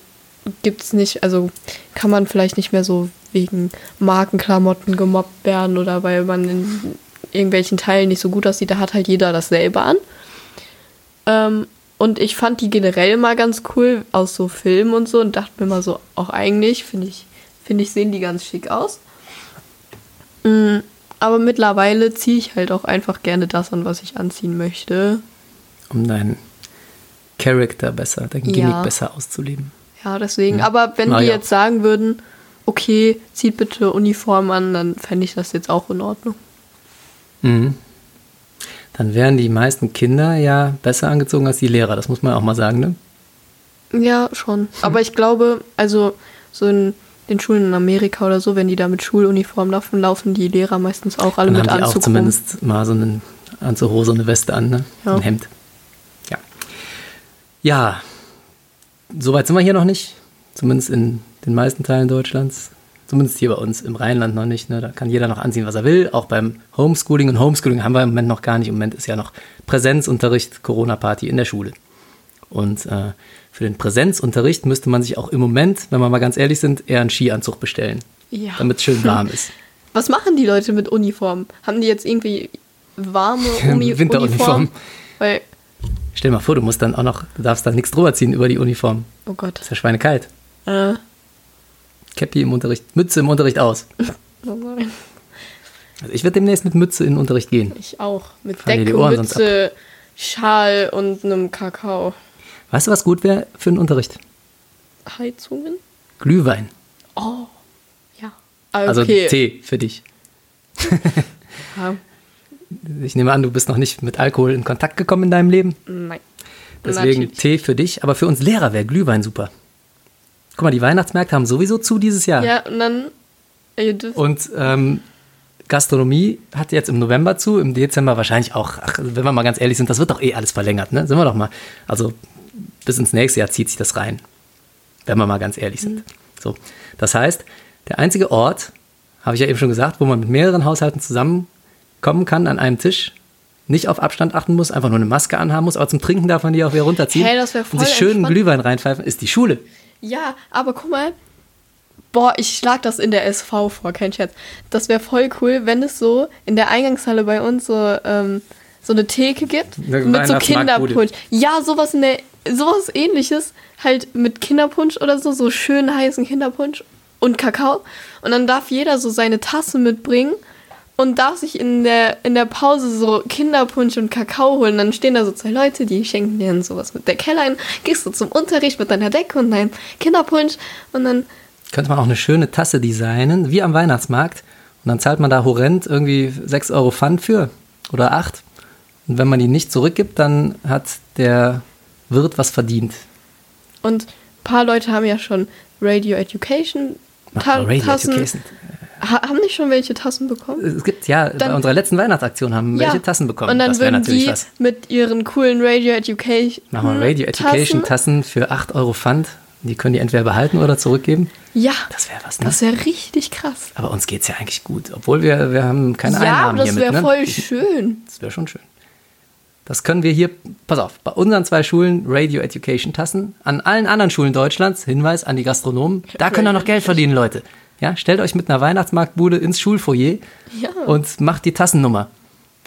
gibt es nicht, also kann man vielleicht nicht mehr so wegen Markenklamotten gemobbt werden oder weil man in irgendwelchen Teilen nicht so gut aussieht, da hat halt jeder dasselbe an. Ähm, und ich fand die generell mal ganz cool aus so Filmen und so und dachte mir mal so, auch eigentlich finde ich, finde ich, sehen die ganz schick aus. Mm, Aber mittlerweile ziehe ich halt auch einfach gerne das an, was ich anziehen möchte. Um deinen Charakter besser, dein Ja. Gimmick besser auszuleben. Ja, deswegen. Ja. Aber wenn Na die ja. jetzt sagen würden, okay, zieht bitte Uniform an, dann fände ich das jetzt auch in Ordnung. Mhm. Dann wären die meisten Kinder ja besser angezogen als die Lehrer, das muss man auch mal sagen, ne? Ja, schon. Aber ich glaube, also so in den Schulen in Amerika oder so, wenn die da mit Schuluniform laufen, laufen die Lehrer meistens auch alle Dann mit haben die auch Anzug rum. zumindest mal so einen Anzughose und eine Weste an, ne? Ja. Ein Hemd. Ja. Soweit sind wir hier noch nicht. Zumindest in den meisten Teilen Deutschlands. Zumindest hier bei uns im Rheinland noch nicht. Ne? Da kann jeder noch anziehen, was er will. Auch beim Homeschooling. Und Homeschooling haben wir im Moment noch gar nicht. Im Moment ist ja noch Präsenzunterricht, Corona-Party in der Schule. Und äh, für den Präsenzunterricht müsste man sich auch im Moment, wenn wir mal ganz ehrlich sind, eher einen Skianzug bestellen. Ja. Damit es schön warm ist. [LAUGHS] Was machen die Leute mit Uniform? Haben die jetzt irgendwie warme Uni [LAUGHS] Winteruniform. Uniform? Weil, Stell dir mal vor, du musst dann auch noch, du darfst da nichts drüber ziehen über die Uniform. oh Gott. ist ja schweinekalt. Äh, Cappy im Unterricht, Mütze im Unterricht aus. [LAUGHS] oh nein. Also ich werde demnächst mit Mütze in den Unterricht gehen. Ich auch. Mit die Decke, Mütze, Schal und einem Kakao. Weißt du, was gut wäre für den Unterricht? Heizungen? Glühwein. Oh, ja. Also Okay. Tee für dich. [LAUGHS] Ja, Ich nehme an, du bist noch nicht mit Alkohol in Kontakt gekommen in deinem Leben. nein. Deswegen Natürlich. Tee für dich. Aber für uns Lehrer wäre Glühwein super. Guck mal, die Weihnachtsmärkte haben sowieso zu dieses Jahr. Ja, und dann. Und ähm, Gastronomie hat jetzt im November zu, im Dezember wahrscheinlich auch. Ach, wenn wir mal ganz ehrlich sind, das wird doch eh alles verlängert, ne? Sind wir doch mal. Also bis ins nächste Jahr zieht sich das rein. Wenn wir mal ganz ehrlich sind. So. Das heißt, der einzige Ort, habe ich ja eben schon gesagt, wo man mit mehreren Haushalten zusammenkommen kann an einem Tisch, nicht auf Abstand achten muss, einfach nur eine Maske anhaben muss, aber zum Trinken darf man die auch wieder runterziehen Hey, das wär und voll sich schön einen entspannt. Glühwein reinpfeifen, ist die Schule. ja, aber guck mal. Boah, ich schlag das in der SV vor, kein Scherz. Das wäre voll cool, wenn es so in der Eingangshalle bei uns so, ähm, so eine Theke gibt. Eine mit so. Kinderpunsch. Ja, sowas in der, sowas ähnliches. Halt mit Kinderpunsch oder so, so schön heißen Kinderpunsch und Kakao. Und dann darf jeder so seine Tasse mitbringen und darf sich in der, in der Pause so Kinderpunsch und Kakao holen. Dann stehen da so zwei Leute, die schenken dir dann sowas mit der Keller ein. Gehst du zum Unterricht mit deiner Decke und deinem Kinderpunsch und dann Könnte man auch eine schöne Tasse designen, wie am Weihnachtsmarkt. Und dann zahlt man da horrend irgendwie 6 Euro Pfand für oder 8. Und wenn man die nicht zurückgibt, dann hat der Wirt was verdient. Und ein paar Leute haben ja schon Radio Education Ta Radio Tassen. Education. Ha haben nicht schon welche Tassen bekommen? Es gibt ja, bei Dann- unserer letzten Weihnachtsaktion haben welche Tassen bekommen. Und dann das würden natürlich die was. mit ihren coolen Radio Education Machen wir Radio Education Tassen. Tassen für 8 Euro Pfand. Die können die entweder behalten oder zurückgeben. Ja, Das wäre was, ne? das wäre richtig krass. Aber uns geht es ja eigentlich gut. Obwohl wir, wir haben keine ja, Einnahmen das hiermit. wäre ne? voll schön. Das wäre schon schön. Das können wir hier, pass auf, bei unseren zwei Schulen Radio Education Tassen, an allen anderen Schulen Deutschlands, Hinweis an die Gastronomen, da könnt ihr noch Geld verdienen, Leute. Ja, stellt euch mit einer Weihnachtsmarktbude ins Schulfoyer Ja. und macht die Tassennummer.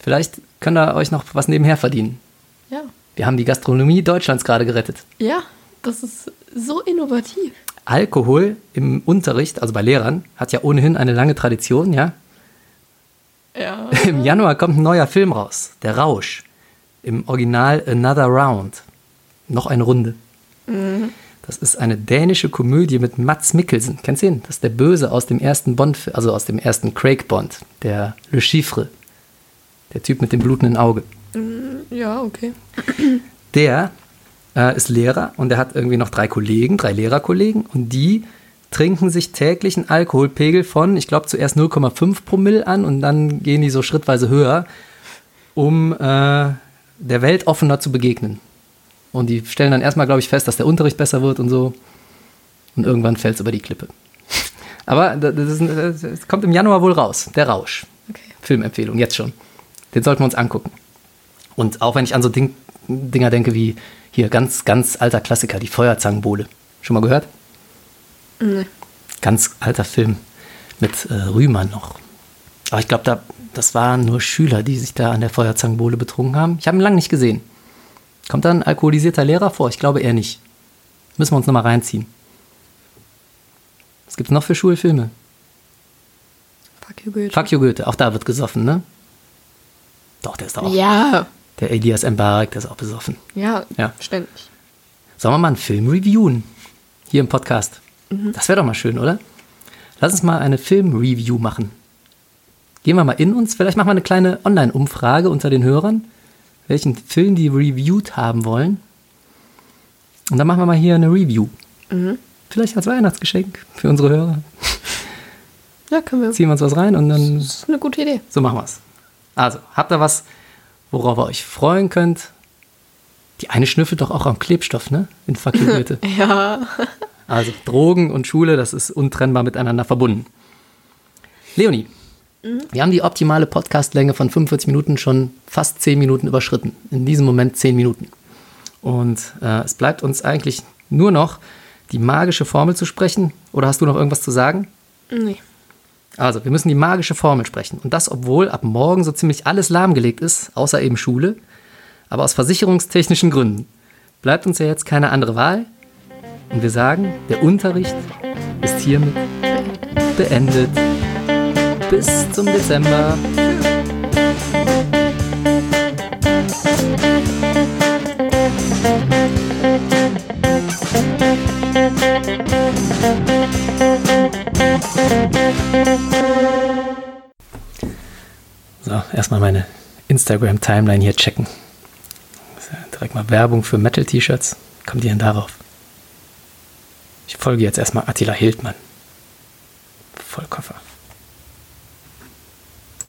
Vielleicht könnt ihr euch noch was nebenher verdienen. Ja, Wir haben die Gastronomie Deutschlands gerade gerettet. ja, das ist so innovativ. Alkohol im Unterricht, also bei Lehrern, hat ja ohnehin eine lange Tradition, ja. Ja. Im Januar kommt ein neuer Film raus, Der Rausch. Im Original Another Round. Noch eine Runde. Das ist eine dänische Komödie mit Mats Mikkelsen. Kennst du ihn? Das ist der Böse aus dem ersten Bond, also aus dem ersten Craig Bond. Der Le Chiffre. Der Typ mit dem blutenden Auge. Ja, okay. Der äh, ist Lehrer und er hat irgendwie noch drei Kollegen, drei Lehrerkollegen und die trinken sich täglich einen Alkoholpegel von, ich glaube zuerst 0,5 Promille an und dann gehen die so schrittweise höher, um äh, der Welt offener zu begegnen. Und die stellen dann erstmal, glaube ich, fest, dass der Unterricht besser wird und so. Und irgendwann fällt es über die Klippe. [LAUGHS] Aber das, ist, das kommt im Januar wohl raus, der Rausch. Okay. Filmempfehlung, jetzt schon. Den sollten wir uns angucken. Und auch wenn ich an so Ding, Dinger denke wie hier ganz, ganz alter Klassiker, die Feuerzangenbowle. Schon mal gehört? Nee. Ganz alter Film mit äh, Rühmann noch. Aber ich glaube, da, das waren nur Schüler, die sich da an der Feuerzangenbowle betrunken haben. Ich habe ihn lange nicht gesehen. Kommt da ein alkoholisierter Lehrer vor? Ich glaube eher nicht. Müssen wir uns nochmal reinziehen. Was gibt es noch für Schulfilme? Fuck, you, Goethe. Fuck you Goethe, auch da wird gesoffen, ne? Doch, der ist doch auch. Ja, Der Elias Mbarek, der ist auch besoffen. ja, Ja. ständig. Sollen wir mal einen Film reviewen? Hier im Podcast. Das wäre doch mal schön, oder? Lass uns mal eine Film-Review machen. Gehen wir mal in uns. Vielleicht machen wir eine kleine Online-Umfrage unter den Hörern, welchen Film die reviewed haben wollen. Und dann machen wir mal hier eine Review. Vielleicht als Weihnachtsgeschenk für unsere Hörer. Ja, können wir. Ziehen wir uns was rein und dann Das ist eine gute Idee. so machen wir es. Also, habt ihr was, worauf ihr euch freuen könnt? Die eine schnüffelt doch auch am Klebstoff, ne? In Goethe. [LAUGHS] Ja. Also Drogen und Schule, das ist untrennbar miteinander verbunden. Leonie, wir haben die optimale Podcastlänge von 45 Minuten schon fast 10 Minuten überschritten. In diesem Moment 10 Minuten. Und äh, es bleibt uns eigentlich nur noch die magische Formel zu sprechen. Oder hast du noch irgendwas zu sagen? Nee. Also, wir müssen die magische Formel sprechen. Und das, obwohl ab morgen so ziemlich alles lahmgelegt ist, außer eben Schule. Aber aus versicherungstechnischen Gründen. Bleibt uns ja jetzt keine andere Wahl. Und wir sagen, der Unterricht ist hiermit beendet. Bis zum Dezember. So, erstmal meine Instagram-Timeline hier checken. Direkt mal Werbung für Metal-T-Shirts. Kommt die denn darauf? Ich folge jetzt erstmal Attila Hildmann. Vollkoffer.